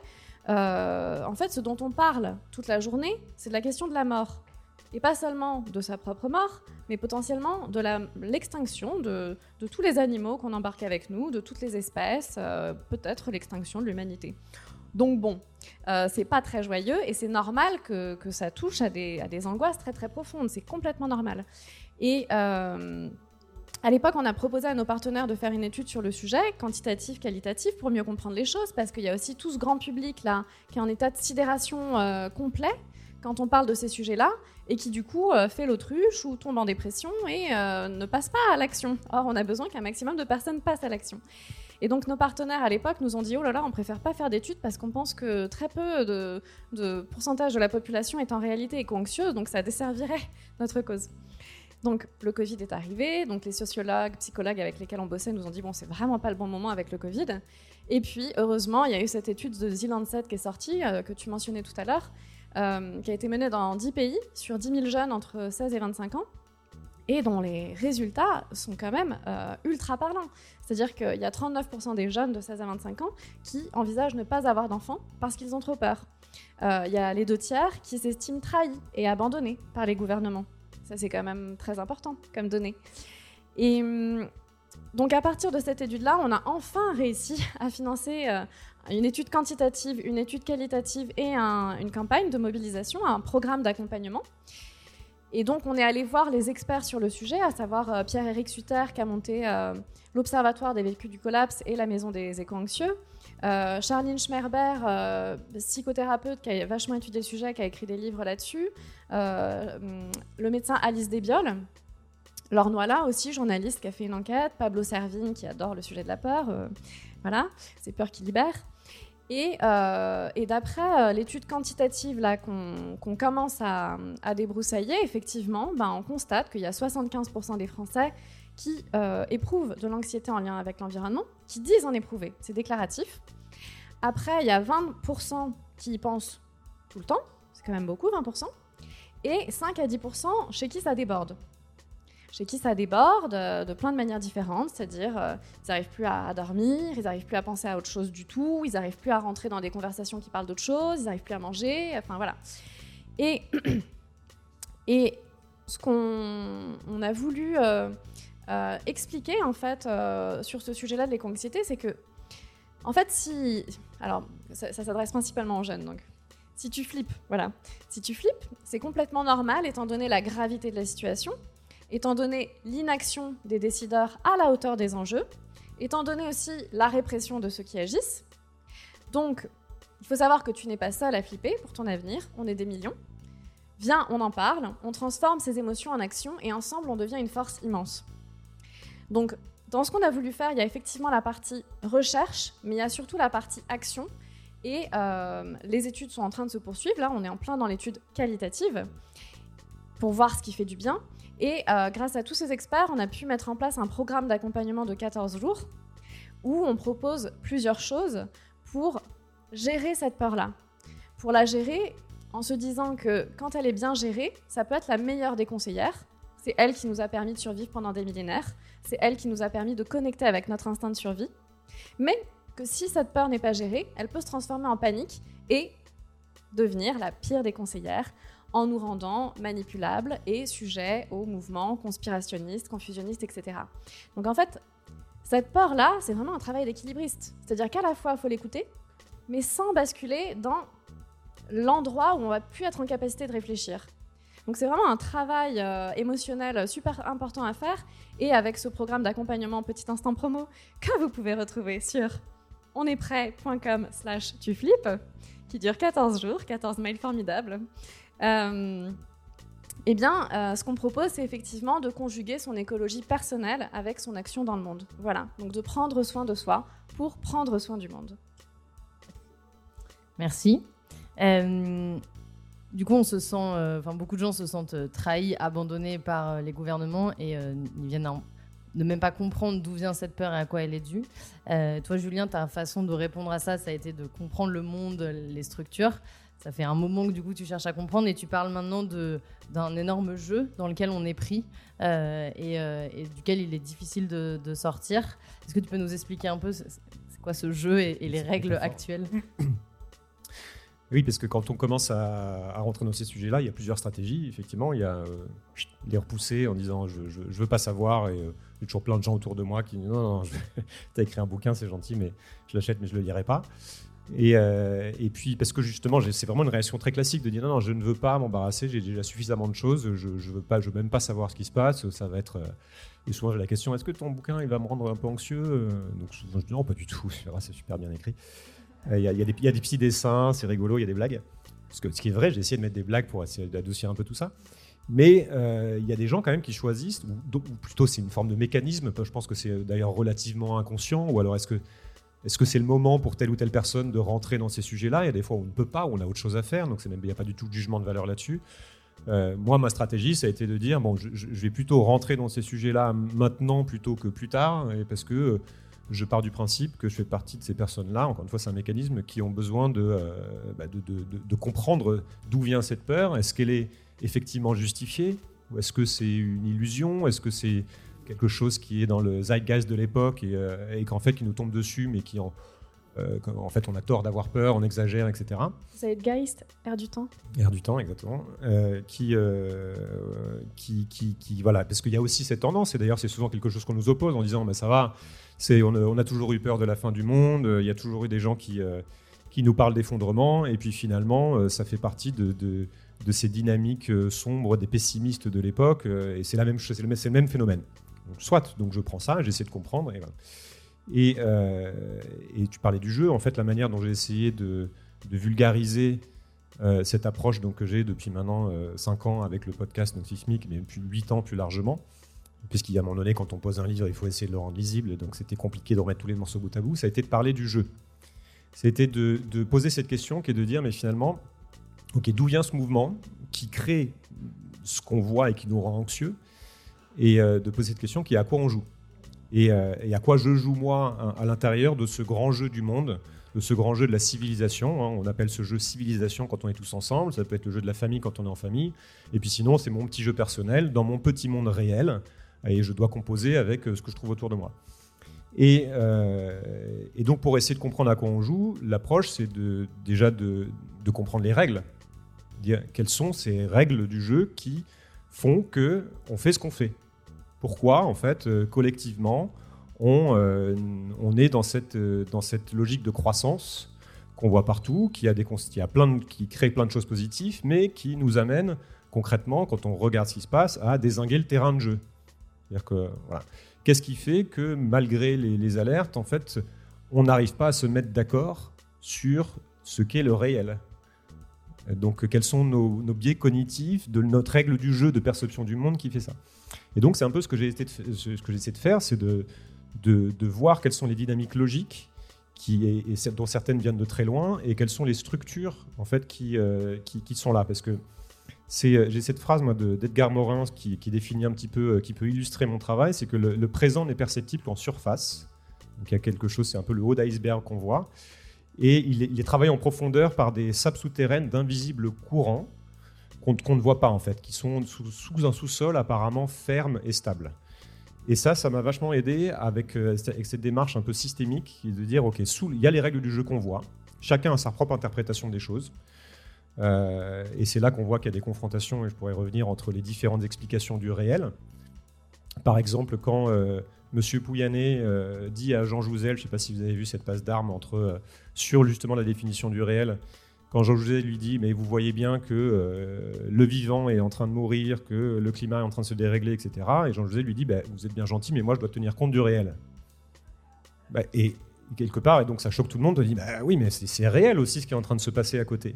en fait, ce dont on parle toute la journée, c'est de la question de la mort. Et pas seulement de sa propre mort, mais potentiellement de l'extinction de, tous les animaux qu'on embarque avec nous, de toutes les espèces, euh, peut-être l'extinction de l'humanité. Donc bon, euh, c'est pas très joyeux et c'est normal que, ça touche à des, angoisses très très profondes, c'est complètement normal. Et euh, à l'époque, on a proposé à nos partenaires de faire une étude sur le sujet, quantitatif, qualitatif, pour mieux comprendre les choses, parce qu'il y a aussi tout ce grand public là qui est en état de sidération euh, complet quand on parle de ces sujets-là, et qui du coup euh, fait l'autruche ou tombe en dépression et euh, ne passe pas à l'action. Or, on a besoin qu'un maximum de personnes passent à l'action. Et donc nos partenaires à l'époque nous ont dit oh là là, on préfère pas faire d'études parce qu'on pense que très peu de, pourcentage de la population est en réalité éco-anxieuse, donc ça desservirait notre cause. Donc le Covid est arrivé, donc les sociologues, psychologues avec lesquels on bossait nous ont dit bon c'est vraiment pas le bon moment avec le Covid. Et puis heureusement il y a eu cette étude de The Lancet qui est sortie euh, que tu mentionnais tout à l'heure euh, qui a été menée dans 10 pays, sur 10 000 jeunes entre 16 et 25 ans, et dont les résultats sont quand même euh, ultra parlants. C'est-à-dire qu'il y a 39% des jeunes de 16 à 25 ans qui envisagent ne pas avoir d'enfants parce qu'ils ont trop peur. Euh, il y a les deux tiers qui s'estiment trahis et abandonnés par les gouvernements. Ça, c'est quand même très important comme donnée. Et hum, donc, à partir de cette étude-là, on a enfin réussi à financer euh, une étude quantitative, une étude qualitative et un, une campagne de mobilisation, un programme d'accompagnement. Et donc, on est allé voir les experts sur le sujet, à savoir euh, Pierre-Éric Sutter, qui a monté euh, l'Observatoire des véhicules du collapse et la Maison des éco-anxieux. Euh, Charline Schmerber, psychothérapeute qui a vachement étudié le sujet, qui a écrit des livres là-dessus. Le médecin Alice Desbioles. Laure Noila aussi, journaliste qui a fait une enquête. Pablo Servigne qui adore le sujet de la peur. voilà, c'est peur qui libère. Et, euh, d'après euh, l'étude quantitative là qu'on qu commence à, débroussailler, effectivement, ben, on constate qu'il y a 75% des Français qui euh, éprouvent de l'anxiété en lien avec l'environnement, qui disent en éprouver. C'est déclaratif. Après, il y a 20% qui y pensent tout le temps, c'est quand même beaucoup, 20%, et 5 à 10% chez qui ça déborde chez qui ça déborde euh, de plein de manières différentes, c'est-à-dire euh, ils n'arrivent plus à, dormir, ils n'arrivent plus à penser à autre chose du tout, ils n'arrivent plus à rentrer dans des conversations qui parlent d'autre chose, ils n'arrivent plus à manger, enfin voilà. [coughs] Et, ce qu'on on a voulu euh, euh, expliquer en fait sur ce sujet-là de l'éco-anxiété, c'est que en fait si, alors ça, ça s'adresse principalement aux jeunes donc. Si tu flippes, voilà. Si tu flippes, c'est complètement normal étant donné la gravité de la situation étant donné l'inaction des décideurs à la hauteur des enjeux, étant donné aussi la répression de ceux qui agissent. Donc, il faut savoir que tu n'es pas seul à flipper pour ton avenir, on est des millions. Viens, on en parle, on transforme ces émotions en action et ensemble on devient une force immense. Donc, dans ce qu'on a voulu faire, il y a effectivement la partie recherche, mais il y a surtout la partie action. Et euh, les études sont en train de se poursuivre. Là, on est en plein dans l'étude qualitative pour voir ce qui fait du bien. Et euh, grâce à tous ces experts, on a pu mettre en place un programme d'accompagnement de 14 jours où on propose plusieurs choses pour gérer cette peur-là. Pour la gérer en se disant que quand elle est bien gérée, ça peut être la meilleure des conseillères. C'est elle qui nous a permis de survivre pendant des millénaires. C'est elle qui nous a permis de connecter avec notre instinct de survie. Mais que si cette peur n'est pas gérée, elle peut se transformer en panique et devenir la pire des conseillères en nous rendant manipulables et sujets aux mouvements conspirationnistes, confusionnistes, etc. Donc en fait, cette peur-là, c'est vraiment un travail d'équilibriste. C'est-à-dire qu'à la fois, il faut l'écouter, mais sans basculer dans l'endroit où on va plus être en capacité de réfléchir. Donc c'est vraiment un travail euh, émotionnel super important à faire et avec ce programme d'accompagnement Petit Instant Promo que vous pouvez retrouver sur onestprêt.com slash tu qui dure 14 jours, 14 mails formidables. Euh, eh bien, euh, ce qu'on propose, c'est effectivement de conjuguer son écologie personnelle avec son action dans le monde. Voilà, donc de prendre soin de soi pour prendre soin du monde.
Merci. Euh, du coup, on se sent, beaucoup de gens se sentent trahis, abandonnés par les gouvernements et ils viennent ne même pas comprendre d'où vient cette peur et à quoi elle est due. toi, Julien, ta façon de répondre à ça, ça a été de comprendre le monde, les structures ça fait un moment que du coup tu cherches à comprendre et tu parles maintenant d'un énorme jeu dans lequel on est pris euh, euh, et, duquel il est difficile de, sortir. Est-ce que tu peux nous expliquer un peu c'est quoi ce jeu et, les règles actuelles [coughs]
Oui, parce que quand on commence à, rentrer dans ces sujets-là, il y a plusieurs stratégies. Effectivement, il y a euh, les repousser en disant je, je, veux pas savoir et il y a toujours plein de gens autour de moi qui disent non, non, [laughs] tu as écrit un bouquin, c'est gentil, mais je l'achète, mais je le lirai pas. Euh, et, puis, parce que justement, c'est vraiment une réaction très classique de dire non, non, je ne veux pas m'embarrasser, j'ai déjà suffisamment de choses, je ne veux, veux même pas savoir ce qui se passe, ça va être. Euh, et souvent, j'ai la question est-ce que ton bouquin, il va me rendre un peu anxieux euh, Donc, souvent, je dis non, pas du tout, [laughs] c'est super bien écrit. Il y, a, des, petits dessins, c'est rigolo, il y a des blagues. Parce que ce qui est vrai, j'ai essayé de mettre des blagues pour essayer d'adoucir un peu tout ça. Mais il y a des gens quand même qui choisissent, ou plutôt c'est une forme de mécanisme, je pense que c'est d'ailleurs relativement inconscient, ou alors est-ce que est-ce que c'est le moment pour telle ou telle personne de rentrer dans ces sujets-là? Il y a des fois où on ne peut pas, où on a autre chose à faire, donc il n'y a pas du tout de jugement de valeur là-dessus. Euh, moi, ma stratégie, ça a été de dire bon, je, vais plutôt rentrer dans ces sujets-là maintenant plutôt que plus tard, parce que euh, je pars du principe que je fais partie de ces personnes-là. Encore une fois, c'est un mécanisme qui ont besoin de, euh, bah, de comprendre d'où vient cette peur. Est-ce qu'elle est effectivement justifiée? Ou est-ce que c'est une illusion? Est-ce que c'est quelque chose qui est dans le zeitgeist de l'époque et, euh, qu'en fait qui nous tombe dessus, mais qui en, euh, en fait on a tort d'avoir peur, on exagère, etc.
Zeitgeist, air du temps.
Air du temps, exactement. Euh, qui, qui, qui, qui, voilà, parce qu'il y a aussi cette tendance, et d'ailleurs c'est souvent quelque chose qu'on nous oppose en disant, mais ça va, c'est, on, on, a toujours eu peur de la fin du monde, il y a toujours eu des gens qui, qui nous parlent d'effondrement, et puis finalement ça fait partie de, de de ces dynamiques sombres des pessimistes de l'époque, et c'est la même chose, c'est le, même phénomène soit, donc je prends ça, j'essaie de comprendre. Et, euh, et, tu parlais du jeu, en fait, la manière dont j'ai essayé de, vulgariser euh, cette approche donc, que j'ai depuis maintenant 5 euh, ans avec le podcast donc, Sismic, mais depuis 8 ans plus largement, puisqu'il y a un moment donné, quand on pose un livre, il faut essayer de le rendre lisible, donc c'était compliqué de remettre tous les morceaux bout à bout, ça a été de parler du jeu. C'était de, de poser cette question qui est de dire, mais finalement, ok, d'où vient ce mouvement qui crée ce qu'on voit et qui nous rend anxieux et euh, de poser cette question qui est à quoi on joue euh, et, à quoi je joue moi à, l'intérieur de ce grand jeu du monde, de ce grand jeu de la civilisation. Hein. On appelle ce jeu civilisation quand on est tous ensemble, ça peut être le jeu de la famille quand on est en famille, et puis sinon c'est mon petit jeu personnel dans mon petit monde réel, et je dois composer avec euh, ce que je trouve autour de moi. Et, donc pour essayer de comprendre à quoi on joue, l'approche c'est déjà de, de comprendre les règles, dire quelles sont ces règles du jeu qui font que on fait ce qu'on fait. Pourquoi, en fait, euh, collectivement, on, euh, on, est dans cette, euh, dans cette logique de croissance qu'on voit partout, qui, a des, qui, a plein qui crée plein de choses positives, mais qui nous amène concrètement, quand on regarde ce qui se passe, à désinguer le terrain de jeu. C'est-à-dire que, voilà. Qu'est-ce qui fait que, malgré les, les alertes, en fait, on n'arrive pas à se mettre d'accord sur ce qu'est le réel? Donc, quels sont nos, biais cognitifs, de notre règle du jeu de perception du monde qui fait ça? Et donc, c'est un peu ce que j'ai essayé de faire, c'est de, de, voir quelles sont les dynamiques logiques qui et, dont certaines viennent de très loin, et quelles sont les structures en fait qui, qui, qui sont là, parce que j'ai cette phrase d'Edgar Morin qui, qui, définit un petit peu, qui peut illustrer mon travail, c'est que le, présent n'est perceptible qu'en surface. Donc il y a quelque chose, c'est un peu le haut d'iceberg qu'on voit. Et il est, travaillé en profondeur par des sables souterraines d'invisibles courants qu'on ne voit pas en fait, qui sont sous, un sous-sol apparemment ferme et stable. Et ça, ça m'a vachement aidé avec, euh, cette démarche un peu systémique de dire, ok, sous, il y a les règles du jeu qu'on voit, chacun a sa propre interprétation des choses. Euh, et c'est là qu'on voit qu'il y a des confrontations, et je pourrais revenir entre les différentes explications du réel. Par exemple, quand euh, Monsieur euh, dit à Jean Jouzel, je ne sais pas si vous avez vu cette passe d'armes entre sur justement la définition du réel. Quand Jean Jouzel lui dit, mais vous voyez bien que euh, le vivant est en train de mourir, que le climat est en train de se dérégler, etc. Et Jean Jouzel lui dit, bah, vous êtes bien gentil, mais moi je dois tenir compte du réel. Bah, et quelque part, et donc ça choque tout le monde, de dire, bah, oui, mais c'est réel aussi ce qui est en train de se passer à côté.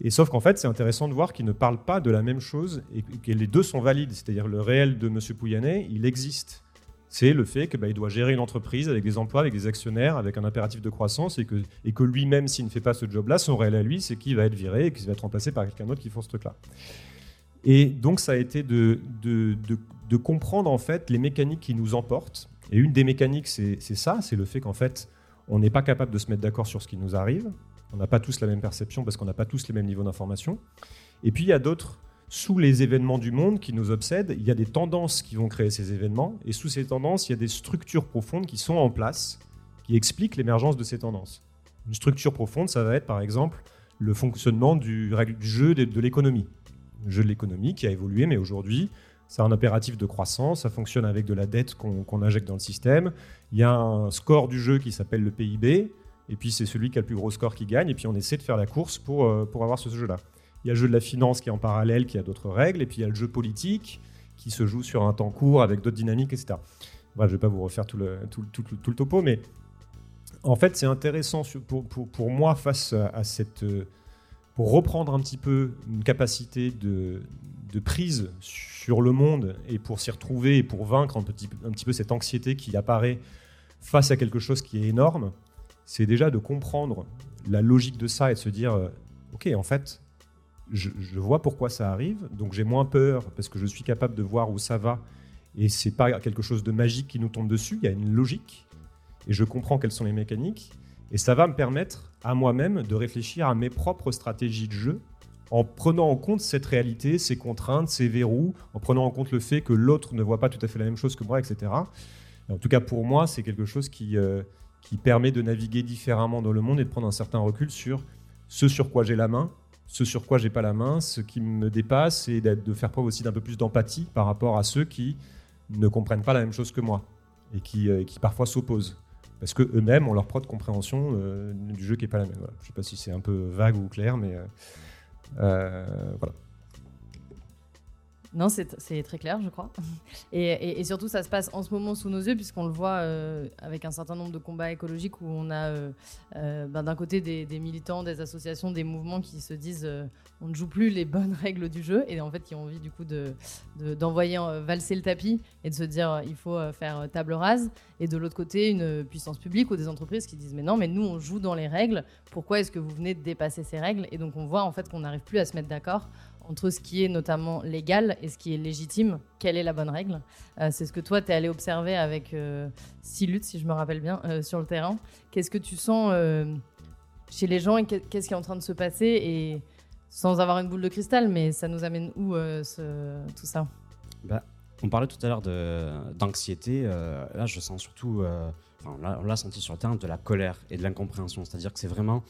Et sauf qu'en fait, c'est intéressant de voir qu'ils ne parlent pas de la même chose et que les deux sont valides. C'est-à-dire le réel de M. Pouyanné, il existe c'est le fait qu'il bah, doit gérer une entreprise avec des emplois, avec des actionnaires, avec un impératif de croissance, et que, lui-même, s'il ne fait pas ce job-là, son réel à lui, c'est qu'il va être viré et qu'il va être remplacé par quelqu'un d'autre qui fait ce truc-là. Et donc, ça a été de, de, de, comprendre en fait les mécaniques qui nous emportent. Et une des mécaniques, c'est ça, c'est le fait qu'en fait, on n'est pas capable de se mettre d'accord sur ce qui nous arrive. On n'a pas tous la même perception parce qu'on n'a pas tous les mêmes niveaux d'information. Et puis, il y a d'autres sous les événements du monde qui nous obsèdent, il y a des tendances qui vont créer ces événements, et sous ces tendances, il y a des structures profondes qui sont en place, qui expliquent l'émergence de ces tendances. Une structure profonde, ça va être par exemple le fonctionnement du, jeu de, l'économie. Le jeu de l'économie qui a évolué, mais aujourd'hui, c'est un impératif de croissance, ça fonctionne avec de la dette qu'on injecte dans le système. Il y a un score du jeu qui s'appelle le PIB, et puis c'est celui qui a le plus gros score qui gagne, et puis on essaie de faire la course pour, euh, pour avoir ce jeu-là. Il y a le jeu de la finance qui est en parallèle, qui a d'autres règles, et puis il y a le jeu politique qui se joue sur un temps court avec d'autres dynamiques, etc. je ne vais pas vous refaire tout le, tout, le topo, mais en fait, c'est intéressant pour, pour, moi face à cette. pour reprendre un petit peu une capacité de, de prise sur le monde et pour s'y retrouver et pour vaincre un petit, un petit peu cette anxiété qui apparaît face à quelque chose qui est énorme, c'est déjà de comprendre la logique de ça et de se dire, euh, ok, en fait, je, vois pourquoi ça arrive, donc j'ai moins peur parce que je suis capable de voir où ça va. Et c'est pas quelque chose de magique qui nous tombe dessus, il y a une logique. Et je comprends quelles sont les mécaniques. Et ça va me permettre à moi-même de réfléchir à mes propres stratégies de jeu en prenant en compte cette réalité, ces contraintes, ces verrous, en prenant en compte le fait que l'autre ne voit pas tout à fait la même chose que moi, etc. en tout cas, pour moi, c'est quelque chose qui, euh, qui permet de naviguer différemment dans le monde et de prendre un certain recul sur ce sur quoi j'ai la main ce sur quoi j'ai pas la main, ce qui me dépasse, et de faire preuve aussi d'un peu plus d'empathie par rapport à ceux qui ne comprennent pas la même chose que moi et qui, euh, parfois s'opposent. Parce qu'eux-mêmes ont leur propre compréhension euh, du jeu qui n'est pas la même. Je ne sais pas si c'est un peu vague ou clair, mais euh, voilà.
Non, c'est très clair, je crois. [laughs] Et, surtout, ça se passe en ce moment sous nos yeux, puisqu'on le voit euh, avec un certain nombre de combats écologiques où on a euh, euh, ben, d'un côté des, militants, des associations, des mouvements qui se disent on ne joue plus les bonnes [laughs] règles du jeu, et en fait qui ont envie du coup d'envoyer de, valser le tapis et de se dire il faut faire table rase. Et de l'autre côté, une puissance publique ou des entreprises qui disent mais non, mais nous on joue dans les règles, pourquoi est-ce que vous venez de dépasser ces règles? Et donc on voit en fait qu'on n'arrive plus à se mettre d'accord entre ce qui est notamment légal et ce qui est légitime, quelle est la bonne règle. Euh, c'est ce que toi, tu es allé observer avec euh, Silut, si je me rappelle bien, euh, sur le terrain. Qu'est-ce que tu sens chez les gens et qu'est-ce qui est en train de se passer et sans avoir une boule de cristal, mais ça nous amène où tout ça?
Bah, On parlait tout à l'heure d'anxiété. là, je sens surtout, on l'a senti sur le terrain, de la colère et de l'incompréhension. C'est-à-dire que c'est vraiment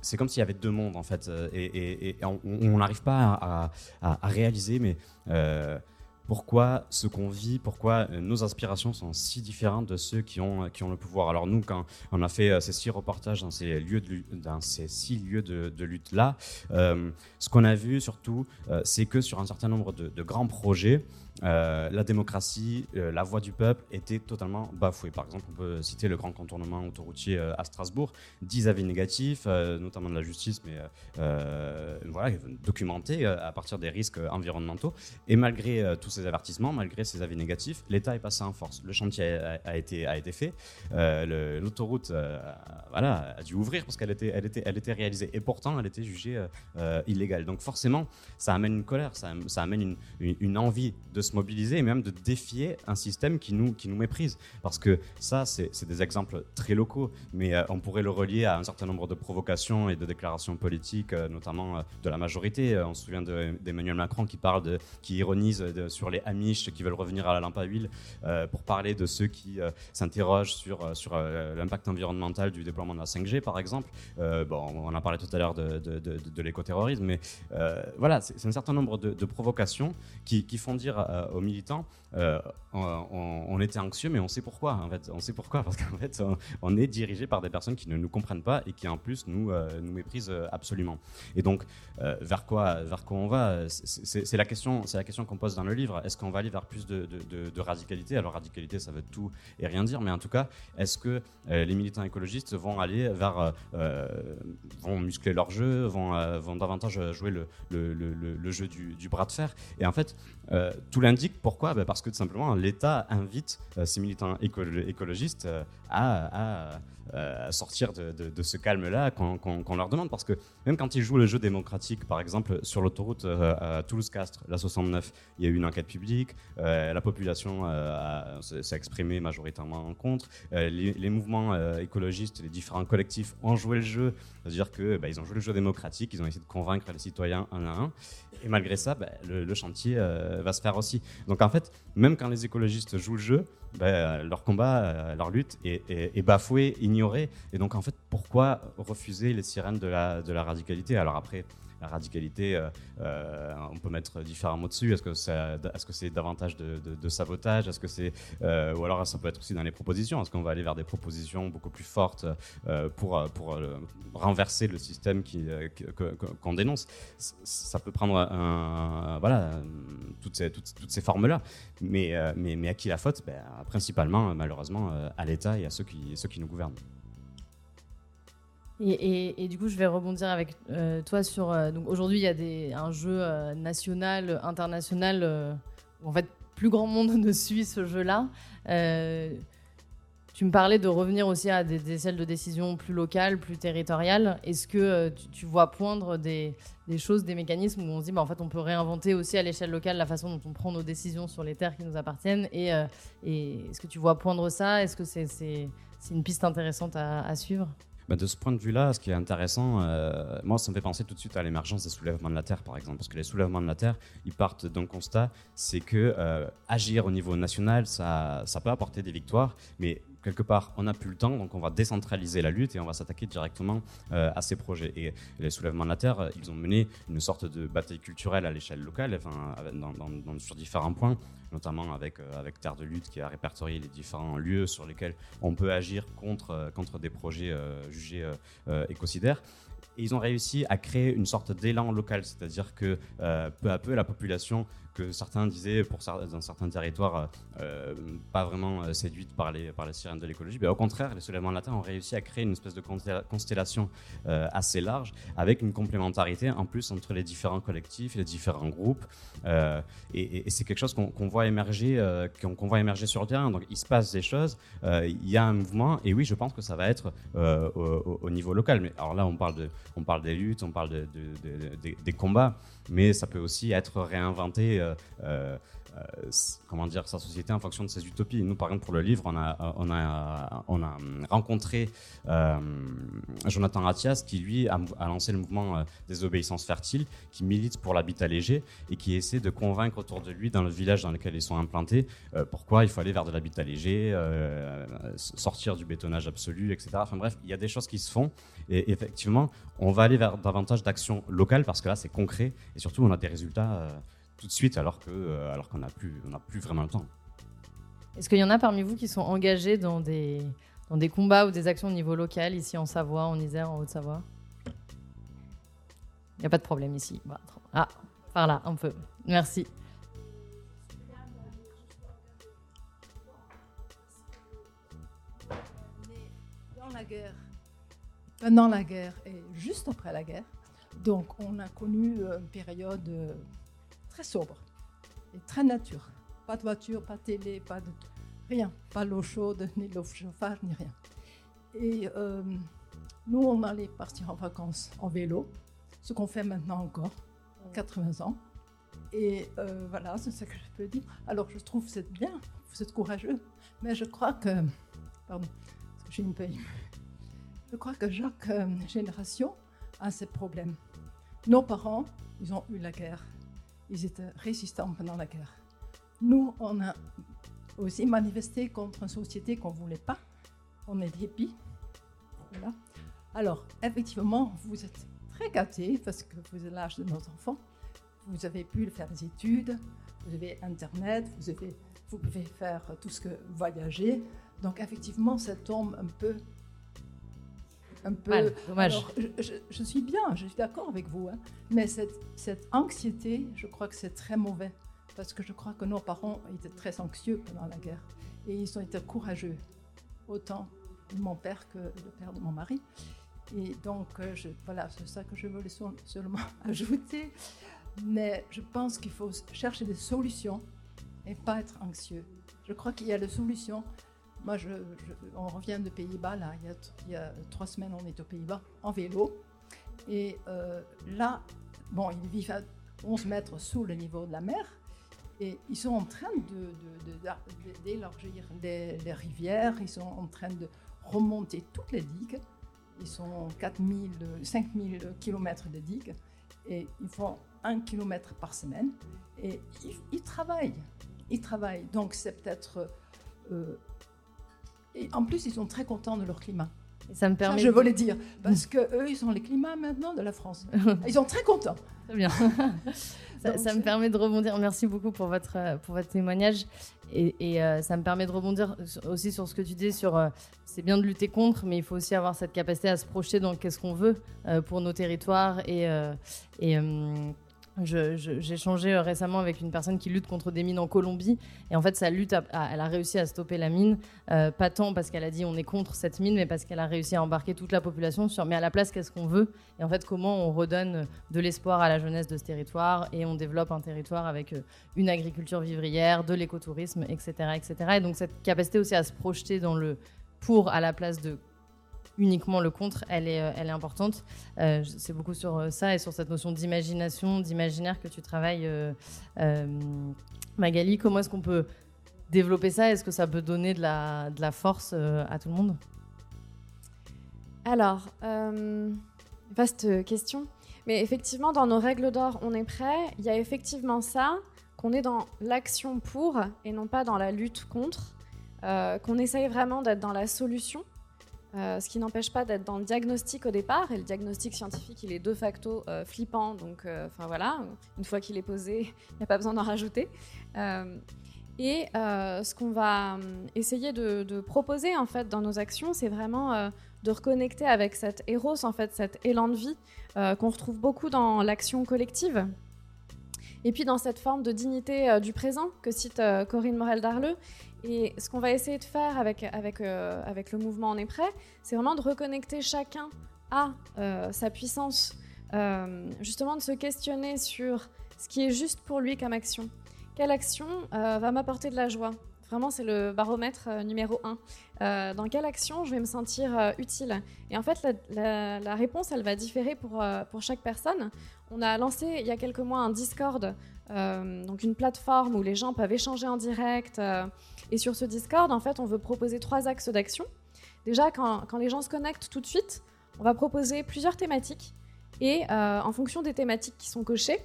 c'est comme s'il y avait deux mondes en fait, euh, et, on n'arrive pas à, réaliser, mais euh, pourquoi ce qu'on vit, pourquoi euh, nos aspirations sont si différentes de ceux qui ont, qui ont le pouvoir. Alors nous, quand on a fait ces six reportages dans ces, lieux dans ces six lieux de, lutte-là, ce qu'on a vu surtout, c'est que sur un certain nombre de, grands projets, la démocratie, la voix du peuple était totalement bafouée. Par exemple, on peut citer le grand contournement autoroutier à Strasbourg, 10 avis négatifs, notamment de la justice, mais voilà, documentés à partir des risques environnementaux. Et malgré tous ces avertissements, malgré ces avis négatifs, l'État est passé en force. Le chantier a, été, a été fait, l'autoroute voilà, a dû ouvrir parce qu'elle était, elle était, elle était réalisée. Et pourtant, elle était jugée illégale. Donc forcément, ça amène une colère, ça, amène une, envie de se mobiliser et même de défier un système qui nous, qui nous méprise. Parce que ça, c'est des exemples très locaux, mais euh, on pourrait le relier à un certain nombre de provocations et de déclarations politiques, euh, notamment euh, de la majorité. on se souvient d'Emmanuel Macron qui parle de, qui ironise sur les Amish qui veulent revenir à la lampe à huile pour parler de ceux qui s'interrogent sur, sur l'impact environnemental du déploiement de la 5G, par exemple. bon, on a parlé tout à l'heure de, de, l'écoterrorisme, mais voilà, c'est un certain nombre de, provocations qui, font dire euh, aux militants euh, on, était anxieux, mais on sait pourquoi. En fait, on sait pourquoi parce qu'en fait, on, est dirigé par des personnes qui ne nous comprennent pas et qui en plus nous euh, nous méprisent absolument. Et donc, vers quoi vers quoi on va? C'est la question, c'est la question qu'on pose dans le livre. Est-ce qu'on va aller vers plus de, radicalité? Alors radicalité, ça veut tout et rien dire, mais en tout cas, est-ce que les militants écologistes vont aller vers vont muscler leur jeu, vont, vont davantage jouer le, le, le, jeu du, bras de fer? Et en fait, tout l'indique. Pourquoi? Bah, Parce que tout simplement, l'État invite euh, ces militants écologistes euh, à, sortir de, ce calme-là qu'on leur demande. Parce que même quand ils jouent le jeu démocratique, par exemple, sur l'autoroute Toulouse-Castres, la 69, il y a eu une enquête publique, la population s'est exprimée majoritairement en contre, les, mouvements écologistes, les différents collectifs ont joué le jeu, c'est-à-dire qu'ils bah, ont joué le jeu démocratique, ils ont essayé de convaincre les citoyens un à un. Et malgré ça, bah, le, chantier euh, va se faire aussi. Donc en fait, même quand les écologistes jouent le jeu, bah, leur combat, euh, leur lutte est, est, ignoré. Et donc en fait, pourquoi refuser les sirènes de la, de la radicalité? Alors après, la radicalité, euh, euh, on peut mettre différents mots dessus. Est-ce que c'est est -ce c'est davantage de, sabotage? Est-ce que c'est euh, ou alors ça peut être aussi dans les propositions Est-ce qu'on va aller vers des propositions beaucoup plus fortes pour renverser le système qu'on dénonce? Ça peut prendre voilà toutes ces formes là. Mais, à qui la faute? Ben, Principalement, malheureusement, à l'État et à qui ceux qui nous gouvernent.
Et, du coup, je vais rebondir avec euh, toi sur. Euh, donc aujourd'hui, il y a un jeu euh, national, international, où en fait plus grand monde [laughs] ne suit ce jeu-là. tu me parlais de revenir aussi à des, des de décision plus locales, plus territoriales. Est-ce que tu, vois poindre des, choses, des mécanismes où on se dit, bah, en fait, on peut réinventer aussi à l'échelle locale la façon dont on prend nos décisions sur les terres qui nous appartiennent Et, est-ce que tu vois poindre ça? Est-ce que c'est une piste intéressante à suivre?
Bah, de ce point de vue-là, ce qui est intéressant, euh, moi, ça me fait penser tout de suite à l'émergence des soulèvements de la Terre, par exemple. Parce que les soulèvements de la Terre, ils partent d'un constat, c'est que euh, agir au niveau national, ça, ça peut apporter des victoires, mais quelque part, on n'a plus le temps, donc on va décentraliser la lutte et on va s'attaquer directement euh, à ces projets. Et les soulèvements de la Terre, ils ont mené une sorte de bataille culturelle à l'échelle locale, enfin, sur différents points notamment avec, euh, avec Terre de Lutte qui a répertorié les différents lieux sur lesquels on peut agir contre, euh, contre des projets euh, jugés écocidaires. Et ils ont réussi à créer une sorte d'élan local, c'est-à-dire que peu à peu la population que certains disaient dans certains territoires euh, pas vraiment euh, séduites par les, par les sirènes de l'écologie. Mais au contraire, les soulèvements la Terre ont réussi à créer une espèce de constellation euh, assez large avec une complémentarité en plus entre les différents collectifs, les différents groupes. et, c'est quelque chose qu'on voit émerger, qu'on voit émerger sur le terrain. Donc il se passe des choses, il y a un mouvement et oui, je pense que ça va être au, niveau local. Mais alors là, on parle, on parle des luttes, on parle de, des combats, mais ça peut aussi être réinventé euh, euh, comment dire, sa société en fonction de ses utopies. Nous, par exemple, pour le livre, on a, on a rencontré Jonathan Ratias, qui lui a, lancé le mouvement des obéissances fertiles, qui milite pour l'habitat léger et qui essaie de convaincre autour de lui, dans le village dans lequel ils sont implantés, pourquoi il faut aller vers de l'habitat léger, sortir du bétonnage absolu, etc. Enfin bref, il y a des choses qui se font et effectivement, on va aller vers davantage d'actions locales parce que là, c'est concret et surtout, on a des résultats tout de suite alors euh, qu'on n'a plus vraiment le temps.
Est-ce qu'il y en a parmi vous qui sont engagés dans des dans des combats ou des actions au niveau local ici en Savoie, en Isère, en Haute-Savoie? Il n'y a pas de problème ici. Bah, ah, par là un peu. Merci.
Dans la guerre, pendant la guerre et juste après la guerre, donc on a connu euh, une période euh, très sobre et très nature. Pas de voiture, pas de télé, pas de rien. Pas l'eau chaude, ni l'eau chauffage, ni rien. Et euh, nous, on allait partir en vacances en vélo, ce qu'on fait maintenant encore, 80 ans. Et euh, voilà, c'est ce que je peux dire. Alors je trouve que c'est bien, vous êtes courageux, mais je crois que, pardon, parce que j'ai une paye. Je crois que chaque euh, génération a ses problèmes. Nos parents, ils ont eu la guerre. Ils étaient résistants pendant la guerre. Nous, on a aussi manifesté contre une société qu'on ne voulait pas. On est des hippies. Voilà. Alors, effectivement, vous êtes très gâtés parce que vous êtes l'âge de nos enfants. Vous avez pu faire des études, vous avez Internet, vous, avez, vous pouvez faire tout ce que voyager. Donc, effectivement, ça tombe un peu un peu.
dommage.
Alors, je, je, suis bien, je suis d'accord avec vous, hein. mais cette, cette, anxiété, je crois que c'est très mauvais parce que je crois que nos parents étaient très anxieux pendant la guerre et ils ont été courageux, autant mon père que le père de mon mari. Et donc, euh, je, voilà, c'est ça que je voulais seulement [laughs] ajouter. Mais je pense qu'il faut chercher des solutions et pas être anxieux. Je crois qu'il y a des solutions moi, on revient de Pays-Bas, là, il y, a, trois semaines, on est aux Pays-Bas en vélo. Et euh, là, bon, ils vivent à 11 mètres sous le niveau de la mer. Et ils sont en train d'élargir de, de, les rivières, ils sont en train de remonter toutes les digues. Ils sont 4000, 5000 km de digues et ils font un kilomètre par semaine. Et ils, travaillent, ils travaillent. Donc c'est peut-être euh, et en plus, ils sont très contents de leur climat.
ça me permet.
je voulais dire, parce que eux, ils sont les climats maintenant de la France. [laughs] ils sont très contents.
Très bien. [laughs] ça, me permet de rebondir. Merci beaucoup pour votre, euh, pour votre témoignage. Et, euh, ça me permet de rebondir aussi sur ce que tu dis sur euh, c'est bien de lutter contre, mais il faut aussi avoir cette capacité à se projeter dans qu'est-ce qu'on veut pour nos territoires et, et j'ai changé euh, récemment avec une personne qui lutte contre des mines en Colombie. Et en fait, sa lutte, elle a réussi à stopper la mine. Euh, pas tant parce qu'elle a dit on est contre cette mine, mais parce qu'elle a réussi à embarquer toute la population sur mais à la place, qu'est-ce qu'on veut? Et en fait, comment on redonne de l'espoir à la jeunesse de ce territoire et on développe un territoire avec euh, une agriculture vivrière, de l'écotourisme, etc., etc. Et donc, cette capacité aussi à se projeter dans le pour à la place de uniquement le contre, elle est, euh, elle est importante. Euh, c'est beaucoup sur euh, ça et sur cette notion d'imagination, d'imaginaire que tu travailles, Magali. Comment est-ce qu'on peut développer ça? Est-ce que ça peut donner de la, de la force à tout le monde?
Alors, vaste question. Mais effectivement, dans nos règles d'or, on est prêt. Il y a effectivement ça, qu'on est dans l'action pour et non pas dans la lutte contre, qu'on essaye vraiment d'être dans la solution euh, ce qui n'empêche pas d'être dans le diagnostic au départ. Et le diagnostic scientifique, il est de facto euh, flippant. Donc, euh, enfin voilà, une fois qu'il est posé, il n'y a pas besoin d'en rajouter. et ce qu'on va essayer de, proposer en fait dans nos actions, c'est vraiment de reconnecter avec cet héros, en fait, cet élan de vie qu'on retrouve beaucoup dans l'action collective. Et puis dans cette forme de dignité du présent que cite Corinne Morel-Darleux, et ce qu'on va essayer de faire avec, avec, euh, avec le mouvement On est prêt, c'est vraiment de reconnecter chacun à euh, sa puissance, euh, justement de se questionner sur ce qui est juste pour lui comme action. Quelle action va m'apporter de la joie? Vraiment, c'est le baromètre numéro un. dans quelle action je vais me sentir utile? Et en fait, la, réponse, elle va différer pour, pour chaque personne. On a lancé il y a quelques mois un Discord, donc une plateforme où les gens peuvent échanger en direct et sur ce Discord, en fait, on veut proposer trois axes d'action. Déjà, quand, les gens se connectent tout de suite, on va proposer plusieurs thématiques. Et euh, en fonction des thématiques qui sont cochées,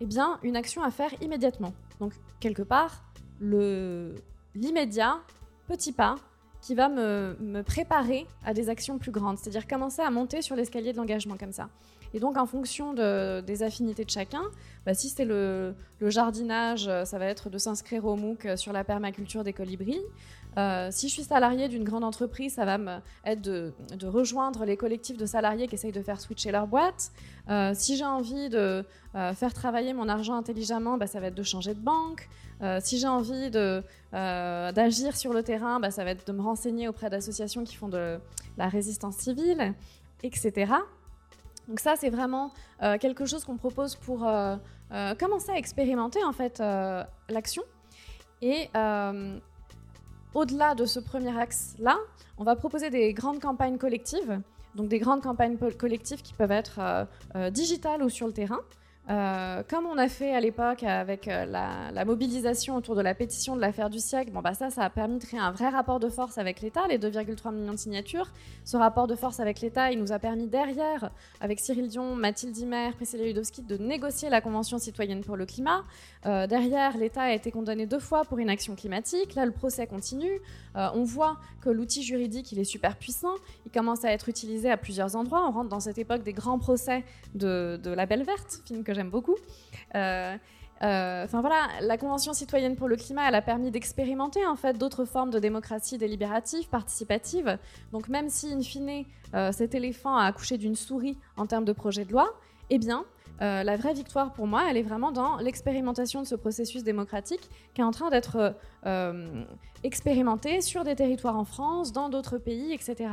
eh bien, une action à faire immédiatement. Donc, quelque part, l'immédiat, petit pas, qui va me, me, préparer à des actions plus grandes. C'est-à-dire commencer à monter sur l'escalier de l'engagement comme ça. Et donc, en fonction des affinités de chacun, bah, si c'est le, jardinage, euh, ça va être de s'inscrire au MOOC euh, sur la permaculture des colibris. Euh, si je suis salarié d'une grande entreprise, ça va me être de, rejoindre les collectifs de salariés qui essayent de faire switcher leur boîte. si j'ai envie de faire travailler mon argent intelligemment, bah, ça va être de changer de banque. si j'ai envie d'agir sur le terrain, bah, ça va être de me renseigner auprès d'associations qui font de la résistance civile. etc. Donc ça, c'est vraiment quelque chose qu'on propose pour commencer à expérimenter en fait l'action. Et au-delà de ce premier axe-là, on va proposer des grandes campagnes collectives, donc des grandes campagnes collectives qui peuvent être digitales ou sur le terrain, euh, comme on a fait à l'époque avec euh, la, mobilisation autour de la pétition de l'affaire du siècle, bon bah ça, ça a permis de créer un vrai rapport de force avec l'État, les 2,3 millions de signatures. Ce rapport de force avec l'État, il nous a permis derrière, avec Cyril Dion, Mathilde Dimer, Priscilla Ludowski, de négocier la Convention citoyenne pour le climat. Euh, derrière, l'État a été condamné deux fois pour inaction climatique. Là, le procès continue. on voit que l'outil juridique, il est super puissant. Il commence à être utilisé à plusieurs endroits. On rentre dans cette époque des grands procès de, de La Belle Verte, film que j'aime beaucoup. Euh, euh, enfin voilà, la Convention citoyenne pour le climat, elle a permis d'expérimenter en fait d'autres formes de démocratie délibérative, participative. Donc même si in fine euh, cet éléphant a accouché d'une souris en termes de projet de loi, eh bien la vraie victoire pour moi, elle est vraiment dans l'expérimentation de ce processus démocratique qui est en train d'être expérimenté sur des territoires en France, dans d'autres pays, etc.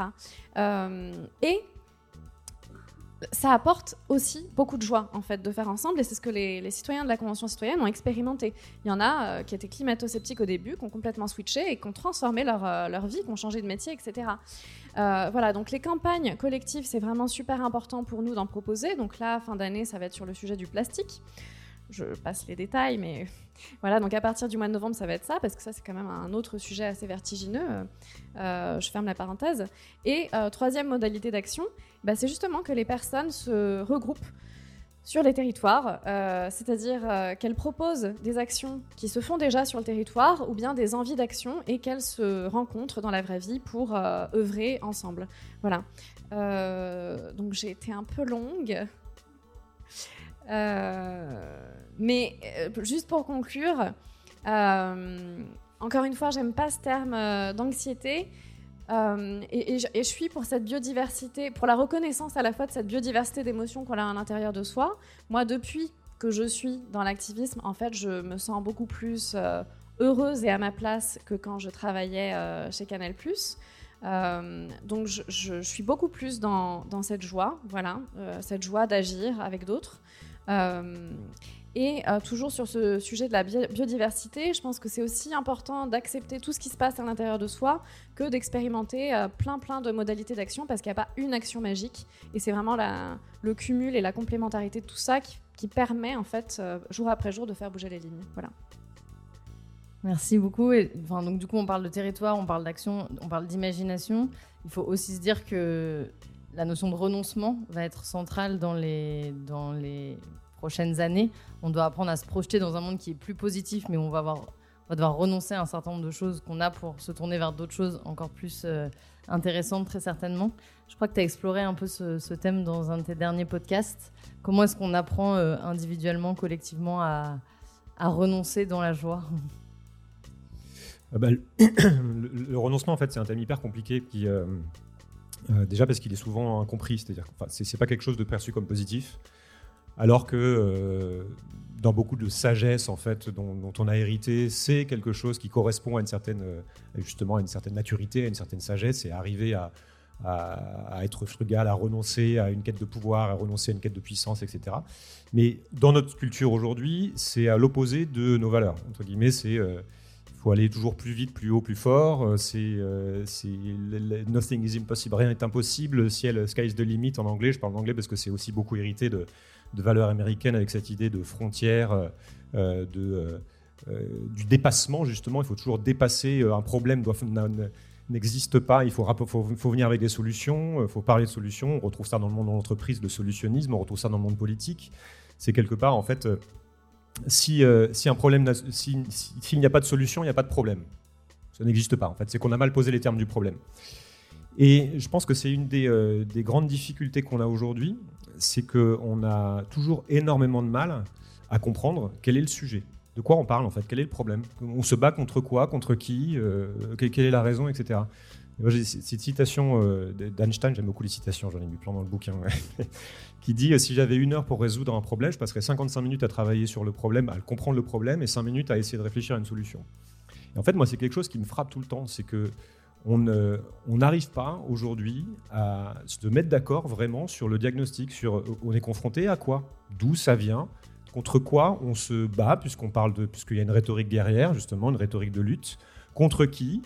et ça apporte aussi beaucoup de joie en fait de faire ensemble et c'est ce que les, citoyens de la Convention citoyenne ont expérimenté. Il y en a euh, qui étaient climato-sceptiques au début, qui ont complètement switché et qui ont transformé leur, euh, vie, qui ont changé de métier, etc. Euh, voilà, donc les campagnes collectives, c'est vraiment super important pour nous d'en proposer. Donc là, fin d'année, ça va être sur le sujet du plastique je passe les détails, mais [laughs] voilà, donc à partir du mois de novembre, ça va être ça, parce que ça, c'est quand même un autre sujet assez vertigineux. Euh, je ferme la parenthèse. Et euh, troisième modalité d'action, bah, c'est justement que les personnes se regroupent sur les territoires, euh, c'est-à-dire qu'elles proposent des actions qui se font déjà sur le territoire ou bien des envies d'action et qu'elles se rencontrent dans la vraie vie pour œuvrer ensemble. Voilà. donc j'ai été un peu longue. Mais euh, juste pour conclure, euh, encore une fois, j'aime pas ce terme euh, d'anxiété. Et, je suis pour cette biodiversité, pour la reconnaissance à la fois de cette biodiversité d'émotions qu'on a à l'intérieur de soi. Moi, depuis que je suis dans l'activisme, en fait, je me sens beaucoup plus heureuse et à ma place que quand je travaillais chez Canal+. donc je, suis beaucoup plus dans cette joie, voilà, cette joie d'agir avec d'autres. Et euh, toujours sur ce sujet de la biodiversité, je pense que c'est aussi important d'accepter tout ce qui se passe à l'intérieur de soi que d'expérimenter euh, plein plein de modalités d'action parce qu'il n'y a pas une action magique. Et c'est vraiment le cumul et la complémentarité de tout ça qui, permet en fait euh, jour après jour de faire bouger les lignes. Voilà.
Merci beaucoup. Enfin, donc, du coup, on parle de territoire, on parle d'action, on parle d'imagination. Il faut aussi se dire que la notion de renoncement va être centrale dans les, dans les prochaines années. On doit apprendre à se projeter dans un monde qui est plus positif, mais on va, devoir renoncer à un certain nombre de choses qu'on a pour se tourner vers d'autres choses encore plus euh, intéressantes, très certainement. Je crois que tu as exploré un peu ce, thème dans un de tes derniers podcasts. Comment est-ce qu'on apprend euh, individuellement, collectivement, à, renoncer dans la joie?
Ah bah, [coughs] le, renoncement, en fait, c'est un thème hyper compliqué qui. Euh, déjà parce qu'il est souvent incompris, c'est-à-dire que c'est pas quelque chose de perçu comme positif alors que euh, dans beaucoup de sagesse en fait dont, on a hérité, c'est quelque chose qui correspond à une certaine euh, justement à une certaine maturité, à une certaine sagesse et arriver à, être frugal, à renoncer à une quête de pouvoir, à renoncer à une quête de puissance, etc. Mais dans notre culture aujourd'hui, c'est à l'opposé de nos valeurs. Entre guillemets, c'est euh, faut aller toujours plus vite, plus haut, plus fort. C'est nothing is impossible, rien n'est impossible. Ciel, sky is the limit en anglais. Je parle anglais parce que c'est aussi beaucoup hérité de, valeurs américaines avec cette idée de frontières, euh, euh, de, euh, du dépassement justement. Il faut toujours dépasser un problème n'existe pas, il faut, faut, venir avec des solutions, il faut parler de solutions. On retrouve ça dans le monde de l'entreprise, le solutionnisme, on retrouve ça dans le monde politique. C'est quelque part, en fait, si, si un problème, s'il n'y a pas de solution, il n'y a pas de problème. Ça n'existe pas, en fait. C'est qu'on a mal posé les termes du problème. Et je pense que c'est une des, des, grandes difficultés qu'on a aujourd'hui, c'est qu'on a toujours énormément de mal à comprendre quel est le sujet. De quoi on parle en fait? Quel est le problème? On se bat contre quoi? Contre qui? Euh, Quelle est la raison Etc. Cette citation euh, d'Einstein, j'aime beaucoup les citations, j'en ai mis plein dans le bouquin, [laughs] qui dit Si j'avais une heure pour résoudre un problème, je passerais 55 minutes à travailler sur le problème, à comprendre le problème, et 5 minutes à essayer de réfléchir à une solution. En fait, moi, c'est quelque chose qui me frappe tout le temps c'est que on n'arrive pas aujourd'hui à se mettre d'accord vraiment sur le diagnostic, sur on est confronté à quoi, d'où ça vient, contre quoi on se bat, puisqu'on parle de, puisqu'il y a une rhétorique guerrière, justement, une rhétorique de lutte, contre qui,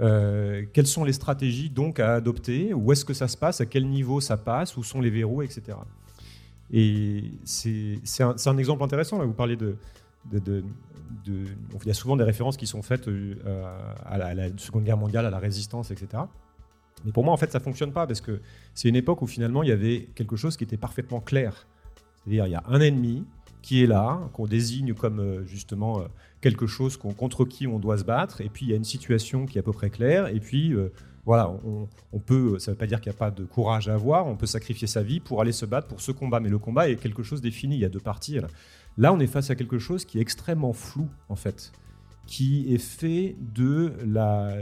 euh, quelles sont les stratégies donc à adopter, où est-ce que ça se passe, à quel niveau ça passe, où sont les verrous, etc. Et c'est un, un, exemple intéressant, là, vous parlez de, de, il y a souvent des références qui sont faites euh, à, la, Seconde Guerre mondiale, à la résistance, etc. Mais pour moi, en fait, ça fonctionne pas parce que c'est une époque où finalement il y avait quelque chose qui était parfaitement clair. C'est-à-dire, il y a un ennemi qui est là, qu'on désigne comme euh, justement euh, quelque chose contre qui on doit se battre, et puis il y a une situation qui est à peu près claire, et puis voilà, on, peut, ça ne veut pas dire qu'il n'y a pas de courage à avoir, on peut sacrifier sa vie pour aller se battre pour ce combat, mais le combat est quelque chose défini, il y a deux parties. Là, on est face à quelque chose qui est extrêmement flou, en fait, qui est fait de la,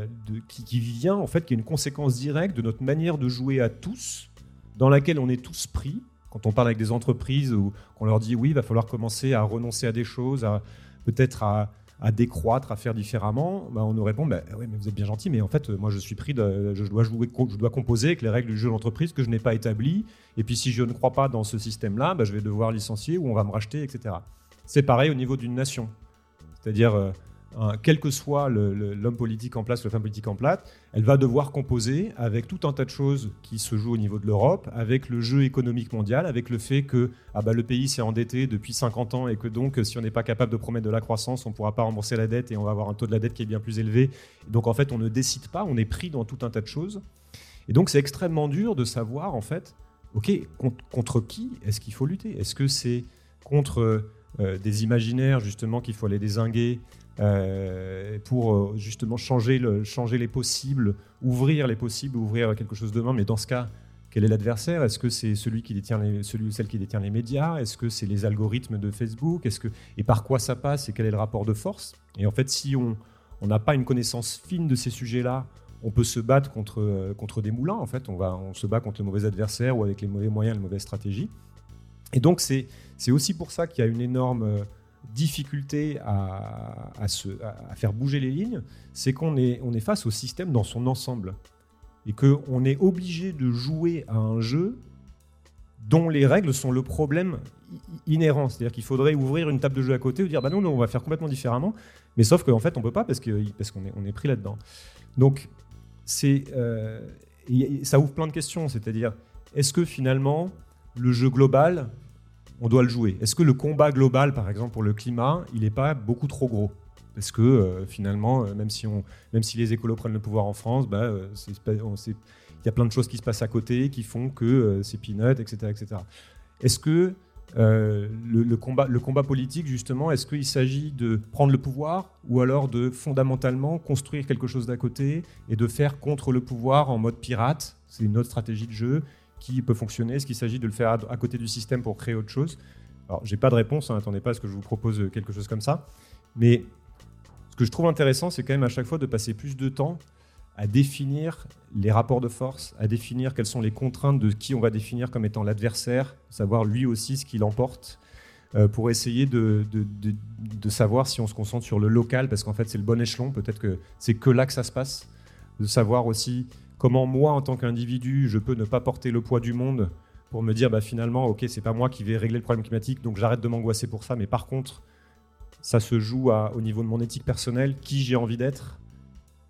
qui, vient en fait, qui est une conséquence directe de notre manière de jouer à tous, dans laquelle on est tous pris. Quand on parle avec des entreprises où on leur dit oui, il va falloir commencer à renoncer à des choses, à peut-être à décroître, à faire différemment, bah, on nous répond bah, oui, mais vous êtes bien gentil, mais en fait, moi, je suis pris, je, dois jouer, je dois composer avec les règles du jeu d'entreprise que je n'ai pas établies. Et puis, si je ne crois pas dans ce système-là, bah, je vais devoir licencier ou on va me racheter, etc. C'est pareil au niveau d'une nation. C'est-à-dire, euh, quel que soit l'homme politique en place ou la femme politique en place, elle va devoir composer avec tout un tas de choses qui se jouent au niveau de l'Europe, avec le jeu économique mondial, avec le fait que ah bah, le pays s'est endetté depuis 50 ans et que donc si on n'est pas capable de promettre de la croissance, on ne pourra pas rembourser la dette et on va avoir un taux de la dette qui est bien plus élevé. donc en fait, on ne décide pas, on est pris dans tout un tas de choses. Et donc c'est extrêmement dur de savoir en fait, ok, contre, qui est-ce qu'il faut lutter? Est-ce que c'est contre euh, des imaginaires justement qu'il faut aller désinguer euh, pour euh, justement changer, le, les possibles, ouvrir les possibles, ouvrir quelque chose demain. Mais dans ce cas, quel est l'adversaire? Est-ce que c'est celui qui détient les, celui ou celle qui détient les médias? Est-ce que c'est les algorithmes de Facebook? Est-ce que et par quoi ça passe? Et quel est le rapport de force? Et en fait, si on n'a pas une connaissance fine de ces sujets-là, on peut se battre contre, euh, contre des moulins. En fait, on, va, on se bat contre les mauvais adversaires ou avec les mauvais moyens, les mauvaises stratégies. Et donc, c'est aussi pour ça qu'il y a une énorme difficulté à, à, faire bouger les lignes, c'est qu'on est, on est face au système dans son ensemble. Et qu'on est obligé de jouer à un jeu dont les règles sont le problème inhérent. C'est-à-dire qu'il faudrait ouvrir une table de jeu à côté et dire bah non, non, on va faire complètement différemment. Mais sauf qu'en fait, on ne peut pas parce qu'on parce est, on est pris là-dedans. Donc, c'est, euh, ça ouvre plein de questions. C'est-à-dire, est-ce que finalement, le jeu global, on doit le jouer. Est-ce que le combat global, par exemple, pour le climat, il n'est pas beaucoup trop gros? Parce que euh, finalement, euh, même, si on, même si les écolos prennent le pouvoir en France, bah, euh, il y a plein de choses qui se passent à côté qui font que c'est peanut, etc. etc. Est-ce que le, combat, le combat politique, justement, est-ce qu'il s'agit de prendre le pouvoir ou alors de fondamentalement construire quelque chose d'à côté et de faire contre le pouvoir en mode pirate? C'est une autre stratégie de jeu qui peut fonctionner Est-ce qu'il s'agit de le faire à, côté du système pour créer autre chose? Alors, j'ai pas de réponse, hein, pas à ce que je vous propose quelque chose comme ça. Mais ce que je trouve intéressant, c'est quand même à chaque fois de passer plus de temps à définir les rapports de force, à définir quelles sont les contraintes de qui on va définir comme étant l'adversaire, savoir lui aussi ce qu'il emporte, euh, pour essayer de, de, de, savoir si on se concentre sur le local, parce qu'en fait c'est le bon échelon, peut-être que c'est que là que ça se passe, de savoir aussi comment moi, en tant qu'individu, je peux ne pas porter le poids du monde pour me dire, bah, finalement, ok, c'est pas moi qui vais régler le problème climatique, donc j'arrête de m'angoisser pour ça. Mais par contre, ça se joue au niveau de mon éthique personnelle, qui j'ai envie d'être,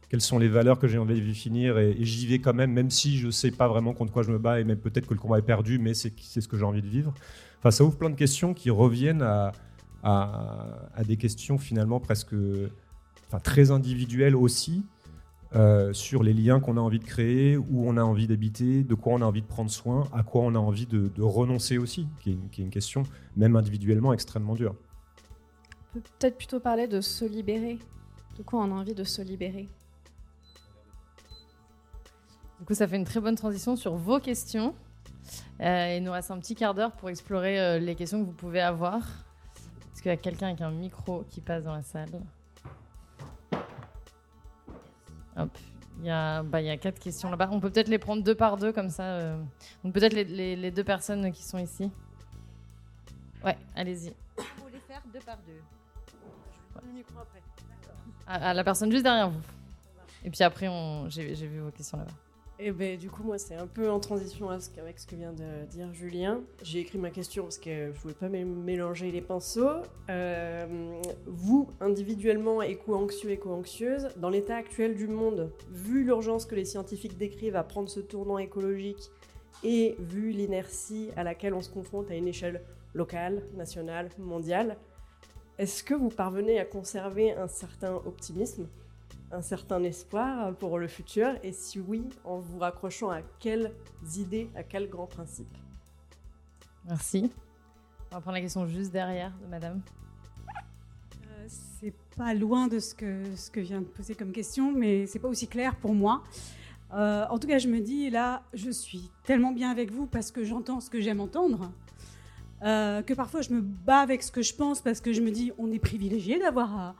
quelles sont les valeurs que j'ai envie de définir, et, j'y vais quand même, même si je sais pas vraiment contre quoi je me bats, et même peut-être que le combat est perdu, mais c'est ce que j'ai envie de vivre. Enfin, ça ouvre plein de questions qui reviennent à, à des questions finalement presque, enfin, très individuelles aussi, euh, sur les liens qu'on a envie de créer, où on a envie d'habiter, de quoi on a envie de prendre soin, à quoi on a envie de, renoncer aussi, qui est, une, question, même individuellement, extrêmement dure.
On peut peut-être plutôt parler de se libérer. De quoi on a envie de se libérer?
Du coup, ça fait une très bonne transition sur vos questions. Euh, il nous reste un petit quart d'heure pour explorer euh, les questions que vous pouvez avoir. Est-ce qu'il y a quelqu'un avec un micro qui passe dans la salle il y, a, bah, il y a quatre questions là-bas. On peut peut-être les prendre deux par deux comme ça. Euh. Donc peut-être les, les, deux personnes qui sont ici. Ouais, allez-y.
Vous les faire deux par deux. Je vais prendre le micro après.
À, la personne juste derrière vous. Et puis après, j'ai vu vos questions là-bas.
Eh ben, du coup, moi, c'est un peu en transition avec ce que vient de dire Julien. J'ai écrit ma question parce que je voulais pas mélanger les pinceaux. Euh, vous, individuellement, éco-anxieux, éco-anxieuse, dans l'état actuel du monde, vu l'urgence que les scientifiques décrivent à prendre ce tournant écologique et vu l'inertie à laquelle on se confronte à une échelle locale, nationale, mondiale, est-ce que vous parvenez à conserver un certain optimisme? Un certain espoir pour le futur Et si oui, en vous raccrochant à quelles idées, à quels grands principes?
Merci. On va prendre la question juste derrière de madame.
Euh, c'est pas loin de ce que, ce que vient de poser comme question, mais c'est pas aussi clair pour moi. Euh, en tout cas, je me dis, là, je suis tellement bien avec vous parce que j'entends ce que j'aime entendre, euh, que parfois je me bats avec ce que je pense parce que je me dis, on est privilégié d'avoir à,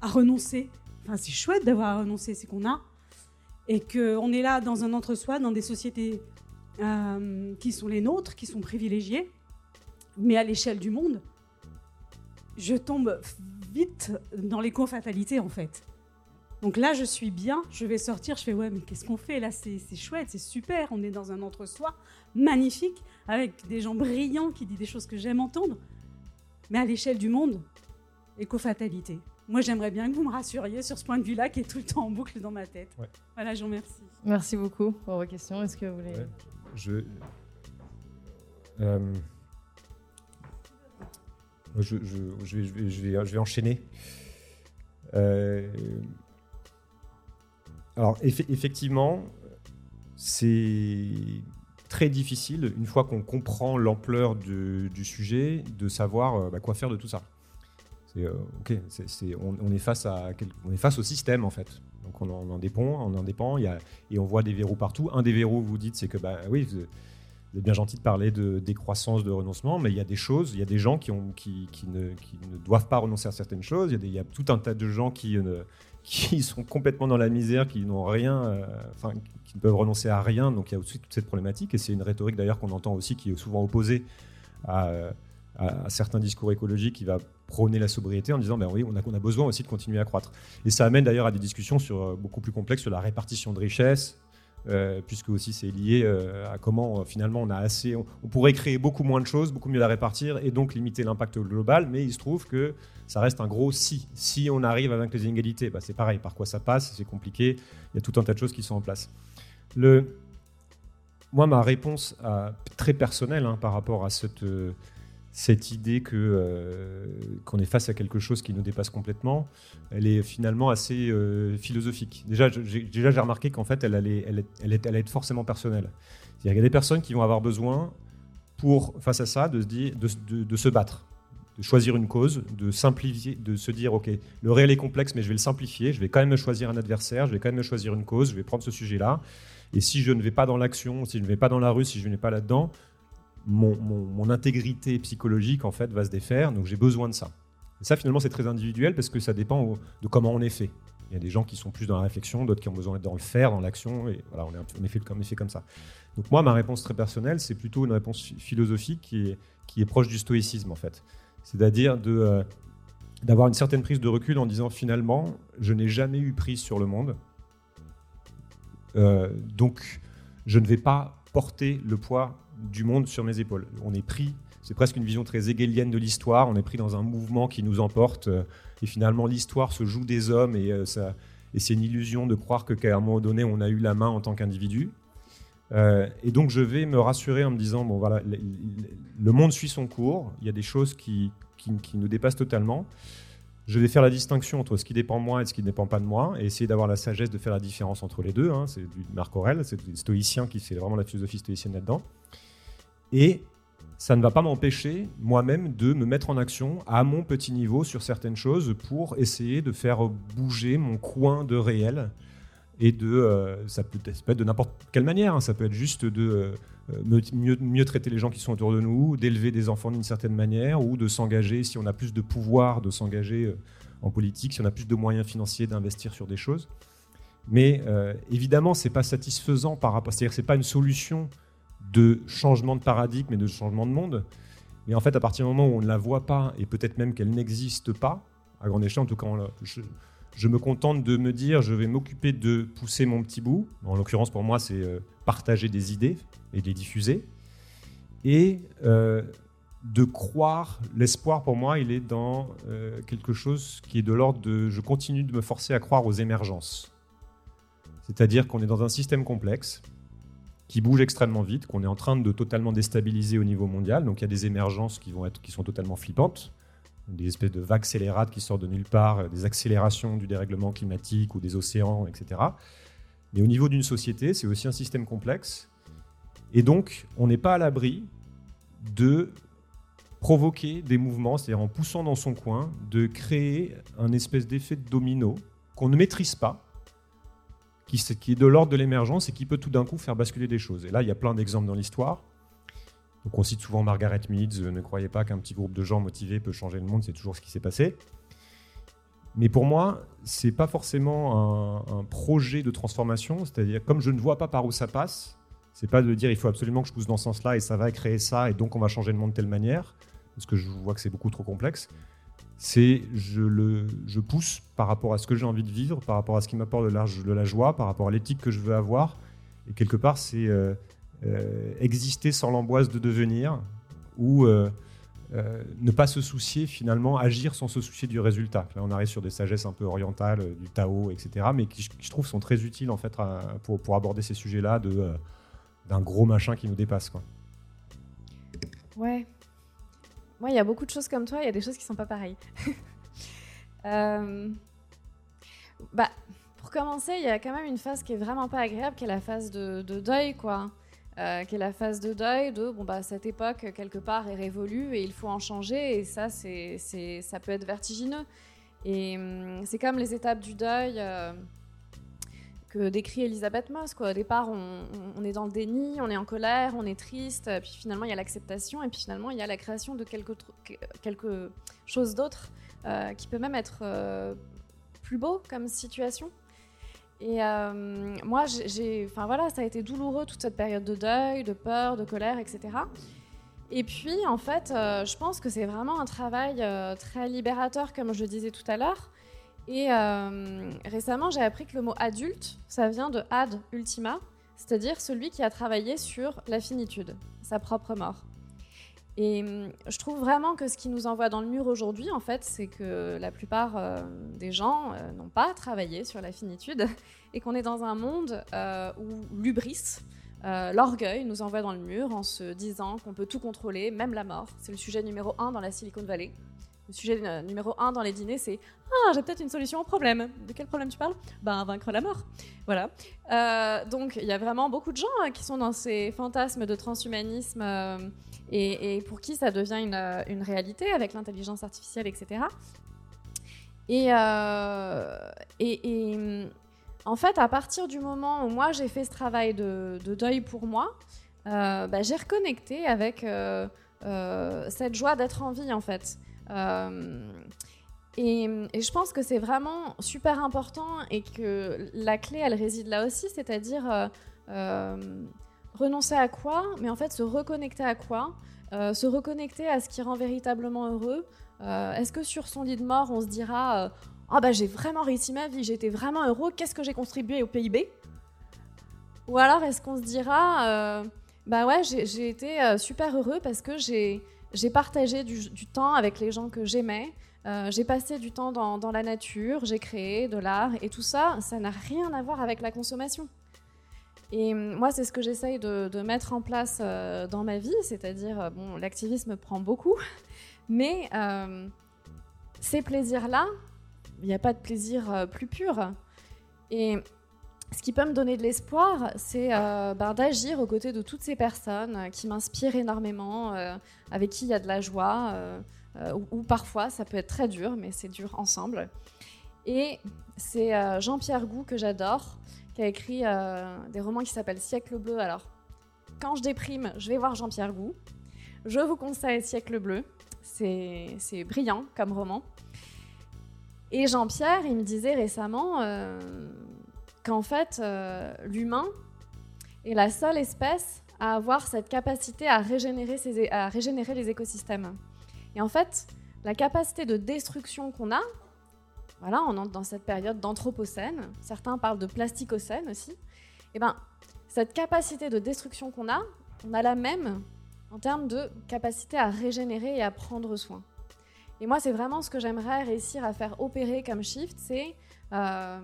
à renoncer c'est chouette d'avoir renoncé, c'est qu'on a. Et qu'on est là dans un entre-soi, dans des sociétés euh, qui sont les nôtres, qui sont privilégiées. Mais à l'échelle du monde, je tombe vite dans l'éco-fatalité, en fait. Donc là, je suis bien, je vais sortir, je fais ouais, mais qu'est-ce qu'on fait là? C'est chouette, c'est super, on est dans un entre-soi magnifique, avec des gens brillants qui disent des choses que j'aime entendre. Mais à l'échelle du monde, éco-fatalité. Moi, j'aimerais bien que vous me rassuriez sur ce point de vue-là qui est tout le temps en boucle dans ma tête. Voilà, je vous remercie.
Merci beaucoup pour vos questions. Est-ce que vous voulez.
Je. Euh, je, je, je, vais, je, vais, je vais enchaîner. Euh, alors, effectivement, c'est très difficile, une fois qu'on comprend l'ampleur du, sujet, de savoir euh, bah, quoi faire de tout ça. Euh, on, est face au système en fait. Donc on en, dépend, on en dépend, et on voit des verrous partout. Un des verrous, vous dites, c'est que bah oui, vous, êtes bien gentil de parler de décroissance, de renoncement, mais il y a des choses, il y a des gens qui, ne, doivent pas renoncer à certaines choses. Il y, a tout un tas de gens qui, [laughs] sont complètement dans la misère, qui n'ont rien, euh, qui ne peuvent renoncer à rien. Donc il y a aussi toute cette problématique, et c'est une rhétorique d'ailleurs qu'on entend aussi qui est souvent opposée à, à, certains discours écologiques qui va prôner la sobriété en disant ben oui, on a besoin aussi de continuer à croître. Et ça amène d'ailleurs à des discussions sur, euh, beaucoup plus complexes sur la répartition de richesses, euh, puisque aussi c'est lié euh, à comment finalement on a assez, on, pourrait créer beaucoup moins de choses, beaucoup mieux la répartir et donc limiter l'impact global, mais il se trouve que ça reste un gros si. Si on arrive à vaincre les inégalités, bah, c'est pareil, par quoi ça passe, c'est compliqué, il y a tout un tas de choses qui sont en place. Le, moi, ma réponse très personnelle hein, par rapport à cette cette idée que euh, qu'on est face à quelque chose qui nous dépasse complètement, elle est finalement assez euh, philosophique. Déjà, j'ai, déjà j'ai remarqué qu'en fait, elle allait, elle, elle, est, elle être forcément personnelle. Il y a des personnes qui vont avoir besoin, pour face à ça, de se dire, de, de, se battre, de choisir une cause, de simplifier, de se dire, ok, le réel est complexe, mais je vais le simplifier. Je vais quand même me choisir un adversaire, je vais quand même me choisir une cause, je vais prendre ce sujet-là. Et si je ne vais pas dans l'action, si je ne vais pas dans la rue, si je ne vais pas là-dedans, mon, intégrité psychologique en fait va se défaire, donc j'ai besoin de ça. Et ça finalement c'est très individuel parce que ça dépend de comment on est fait. Il y a des gens qui sont plus dans la réflexion, d'autres qui ont besoin d'être dans le faire, dans l'action, et voilà, on est, on est, fait, comme, fait comme ça. Donc moi, ma réponse très personnelle, c'est plutôt une réponse philosophique qui est, qui est proche du stoïcisme en fait. C'est-à-dire de, euh, d'avoir une certaine prise de recul en disant finalement, je n'ai jamais eu prise sur le monde, euh, donc je ne vais pas porter le poids du monde sur mes épaules. On est pris, c'est presque une vision très hegelienne de l'histoire, on est pris dans un mouvement qui nous emporte, euh, et finalement l'histoire se joue des hommes, et, euh, ça, et c'est une illusion de croire qu'à un moment donné, on a eu la main en tant qu'individu. Euh, et donc je vais me rassurer en me disant, bon voilà, le, monde suit son cours, il y a des choses qui, qui, nous dépassent totalement. Je vais faire la distinction entre ce qui dépend de moi et ce qui ne dépend pas de moi, et essayer d'avoir la sagesse de faire la différence entre les deux. Hein. C'est du Marc Aurel, c'est du stoïcien qui fait vraiment la philosophie stoïcienne là-dedans. Et ça ne va pas m'empêcher moi-même de me mettre en action à mon petit niveau sur certaines choses pour essayer de faire bouger mon coin de réel. Et de, euh, ça, peut, être de n'importe quelle manière, hein. ça peut être juste de euh, mieux, mieux, traiter les gens qui sont autour de nous, d'élever des enfants d'une certaine manière, ou de s'engager, si on a plus de pouvoir, de s'engager euh, en politique, si on a plus de moyens financiers, d'investir sur des choses. Mais évidemment, c'est pas satisfaisant par rapport, c'est-à-dire c'est pas une solution de changement de paradigme et de changement de monde. Mais en fait, à partir du moment où on ne la voit pas, et peut-être même qu'elle n'existe pas, à grande échelle, en tout cas, je me contente de me dire, je vais m'occuper de pousser mon petit bout. En l'occurrence, pour moi, c'est euh, partager des idées et les diffuser. Et euh, de croire, l'espoir pour moi, il est dans euh, quelque chose qui est de l'ordre de, je continue de me forcer à croire aux émergences. C'est-à-dire qu'on est dans un système complexe qui bouge extrêmement vite, qu'on est en train de totalement déstabiliser au niveau mondial. Donc il y a des émergences qui, vont être, qui sont totalement flippantes, des espèces de vagues scélérates qui sortent de nulle part, des accélérations du dérèglement climatique ou des océans, etc. Mais au niveau d'une société, c'est aussi un système complexe. Et donc, on n'est pas à l'abri de provoquer des mouvements, c'est-à-dire en poussant dans son coin, de créer un espèce d'effet de domino qu'on ne maîtrise pas, qui, est de l'ordre de l'émergence et qui peut tout d'un coup faire basculer des choses. Et là, il y a plein d'exemples dans l'histoire. Donc on cite souvent Margaret Meads, ne croyez pas qu'un petit groupe de gens motivés peut changer le monde, c'est toujours ce qui s'est passé. Mais pour moi, c'est pas forcément un, un, projet de transformation, c'est-à-dire comme je ne vois pas par où ça passe, c'est pas de dire il faut absolument que je pousse dans ce sens-là et ça va créer ça et donc on va changer le monde de telle manière, parce que je vois que c'est beaucoup trop complexe. C'est je le je pousse par rapport à ce que j'ai envie de vivre, par rapport à ce qui m'apporte de, la, de la joie, par rapport à l'éthique que je veux avoir, et quelque part c'est euh, euh, exister sans l'angoisse de devenir ou euh, ne pas se soucier finalement, agir sans se soucier du résultat. Là, on arrive sur des sagesses un peu orientales, du Tao, etc., mais qui, je trouve sont très utiles en fait pour, pour, aborder ces sujets-là d'un gros machin qui nous dépasse. Quoi.
Ouais. Moi, il y a beaucoup de choses comme toi, il y a des choses qui sont pas pareilles. [laughs] euh... bah, pour commencer, il y a quand même une phase qui est vraiment pas agréable, qui est la phase de, de deuil, quoi. Euh, qui est la phase de deuil de bon bah cette époque quelque part est révolue et il faut en changer et ça c'est ça peut être vertigineux et hum, c'est comme les étapes du deuil euh, que décrit Elisabeth Moss au départ on, est dans le déni on est en colère on est triste puis finalement il y a l'acceptation et puis finalement il y a la création de quelque chose d'autre euh, qui peut même être euh, plus beau comme situation et euh, moi, enfin voilà, ça a été douloureux toute cette période de deuil, de peur, de colère, etc. Et puis, en fait, je pense que c'est vraiment un travail très libérateur, comme je le disais tout à l'heure. Et euh, récemment, j'ai appris que le mot adulte, ça vient de ad ultima, c'est-à-dire celui qui a travaillé sur la finitude, sa propre mort. Et hum, je trouve vraiment que ce qui nous envoie dans le mur aujourd'hui, en fait, c'est que la plupart euh, des gens euh, n'ont pas travaillé sur la finitude [laughs] et qu'on est dans un monde euh, où l'ubris, euh, l'orgueil nous envoie dans le mur en se disant qu'on peut tout contrôler, même la mort. C'est le sujet numéro un dans la Silicon Valley. Le sujet numéro un dans les dîners, c'est Ah, j'ai peut-être une solution au problème. De quel problème tu parles? Ben, vaincre la mort. Voilà. Euh, donc, il y a vraiment beaucoup de gens hein, qui sont dans ces fantasmes de transhumanisme euh, et, pour qui ça devient une, euh, réalité avec l'intelligence artificielle, etc. Et, et, en fait, à partir du moment où moi j'ai fait ce travail de, de deuil pour moi, bah, j'ai reconnecté avec cette joie d'être en vie, en fait. Euh, et, je pense que c'est vraiment super important et que la clé, elle réside là aussi, c'est-à-dire euh, euh, renoncer à quoi, mais en fait se reconnecter à quoi, se reconnecter à ce qui rend véritablement heureux. Est-ce que sur son lit de mort, on se dira Ah bah j'ai vraiment réussi ma vie, été vraiment heureux, qu'est-ce que j'ai contribué au PIB Ou alors est-ce qu'on se dira Bah ouais, j'ai été super heureux parce que j'ai j'ai partagé du, temps avec les gens que j'aimais, euh, j'ai passé du temps dans, la nature, j'ai créé de l'art, et tout ça, ça n'a rien à voir avec la consommation. Et moi, c'est ce que j'essaye de, mettre en place euh, dans ma vie, c'est-à-dire, euh, bon, l'activisme prend beaucoup, [laughs] mais euh, ces plaisirs-là, il n'y a pas de plaisir plus pur. Et ce qui peut me donner de l'espoir, c'est euh, ben, d'agir aux côtés de toutes ces personnes euh, qui m'inspirent énormément, euh, avec qui il y a de la joie, ou, parfois ça peut être très dur, mais c'est dur ensemble. Et c'est Jean-Pierre Gou que j'adore, qui a écrit des romans qui s'appellent Siècle bleu. Alors, quand je déprime, je vais voir Jean-Pierre Gou. Je vous conseille Siècle bleu, c'est brillant comme roman. Et Jean-Pierre, il me disait récemment qu'en fait, euh, l'humain est la seule espèce à avoir cette capacité à régénérer, les écosystèmes. Et en fait, la capacité de destruction qu'on a, voilà, on entre dans cette période d'anthropocène. Certains parlent de plasticocène aussi. Et eh ben, cette capacité de destruction qu'on a, on a la même en termes de capacité à régénérer et à prendre soin. Et moi, c'est vraiment ce que j'aimerais réussir à faire opérer comme shift, c'est euh,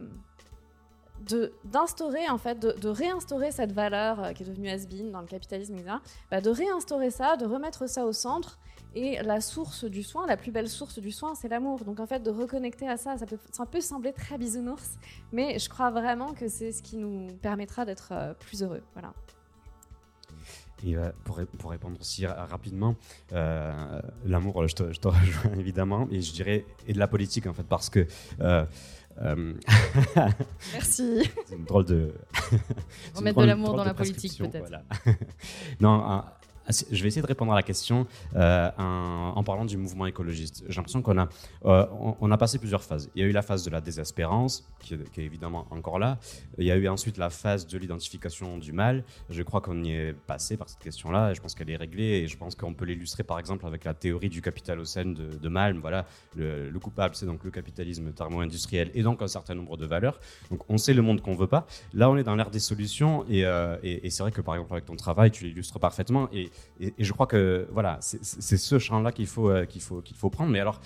d'instaurer, en fait, de, réinstaurer cette valeur euh, qui est devenue has dans le capitalisme, etc., bah, de réinstaurer ça, de remettre ça au centre. Et la source du soin, la plus belle source du soin, c'est l'amour. Donc en fait, de reconnecter à ça, ça peut, ça peut sembler très bisounours, mais je crois vraiment que c'est ce qui nous permettra d'être euh, plus heureux. Voilà.
Et euh, pour, pour, répondre aussi rapidement, l'amour, je te, [laughs] rejoins évidemment, et je dirais, et de la politique en fait, parce que [laughs]
Merci.
C'est une drôle de. [laughs]
Remettre de l'amour dans la politique, peut-être. Voilà. [laughs]
non, je vais essayer de répondre à la question euh, en, parlant du mouvement écologiste. J'ai l'impression qu'on a, euh, on, a passé plusieurs phases. Il y a eu la phase de la désespérance, qui est, évidemment encore là. Il y a eu ensuite la phase de l'identification du mal. Je crois qu'on y est passé par cette question-là. Je pense qu'elle est réglée et je pense qu'on peut l'illustrer par exemple avec la théorie du capitalocène de, de Malm. Voilà, le, coupable, c'est donc le capitalisme thermo-industriel et donc un certain nombre de valeurs. Donc on sait le monde qu'on veut pas. Là, on est dans l'ère des solutions et, euh, et, et c'est vrai que par exemple avec ton travail, tu l'illustres parfaitement. Et et, je crois que voilà, c'est ce champ-là qu'il faut, euh, qu'il faut, qu'il faut prendre. Mais alors,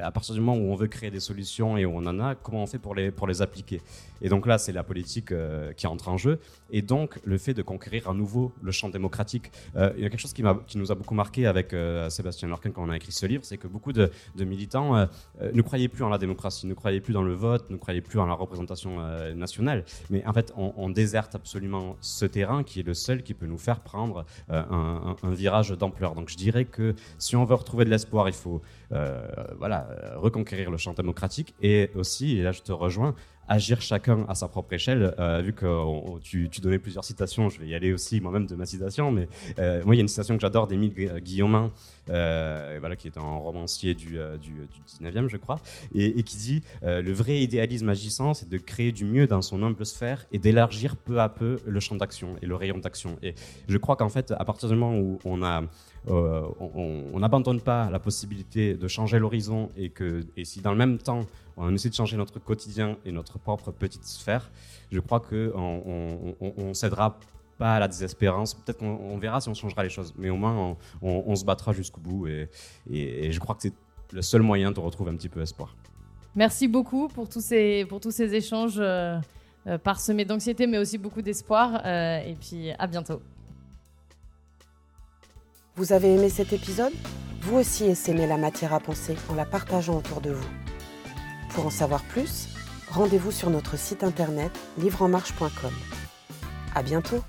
à partir du moment où on veut créer des solutions et où on en a, comment on fait pour les, pour les appliquer? Et donc là, c'est la politique euh, qui entre en jeu. Et donc, le fait de conquérir à nouveau le champ démocratique. il y a quelque chose qui, nous a beaucoup marqué avec Sébastien Lorcan quand on a écrit ce livre, c'est que beaucoup de, militants ne croyaient plus en la démocratie, ne croyaient plus dans le vote, ne croyaient plus en la représentation nationale. Mais en fait, on, déserte absolument ce terrain qui est le seul qui peut nous faire prendre un virage d'ampleur. Donc je dirais que si on veut retrouver de l'espoir, il faut voilà, euh, reconquérir le champ démocratique et aussi, et là je te rejoins, agir chacun à sa propre échelle. Euh, vu que tu, donnais plusieurs citations, je vais y aller aussi moi-même de ma citation, mais euh, moi il y a une citation que j'adore d'Émile Guillaumin, voilà, qui est un romancier du, du, 19e, je crois, et, qui dit Le vrai idéalisme agissant, c'est de créer du mieux dans son humble sphère et d'élargir peu à peu le champ d'action et le rayon d'action. Et je crois qu'en fait, à partir du moment où on a euh, on n'abandonne pas la possibilité de changer l'horizon et que et si dans le même temps on essaie de changer notre quotidien et notre propre petite sphère, je crois que on, on, cédera pas à la désespérance. Peut-être qu'on verra si on changera les choses, mais au moins on, se battra jusqu'au bout et, et, je crois que c'est le seul moyen de retrouver un petit peu espoir.
Merci beaucoup pour tous ces, pour tous ces échanges euh, euh, parsemés d'anxiété, mais aussi beaucoup d'espoir. et puis à bientôt.
Vous avez aimé cet épisode? Vous aussi essaimez la matière à penser en la partageant autour de vous. Pour en savoir plus, rendez-vous sur notre site internet livreenmarche.com. À bientôt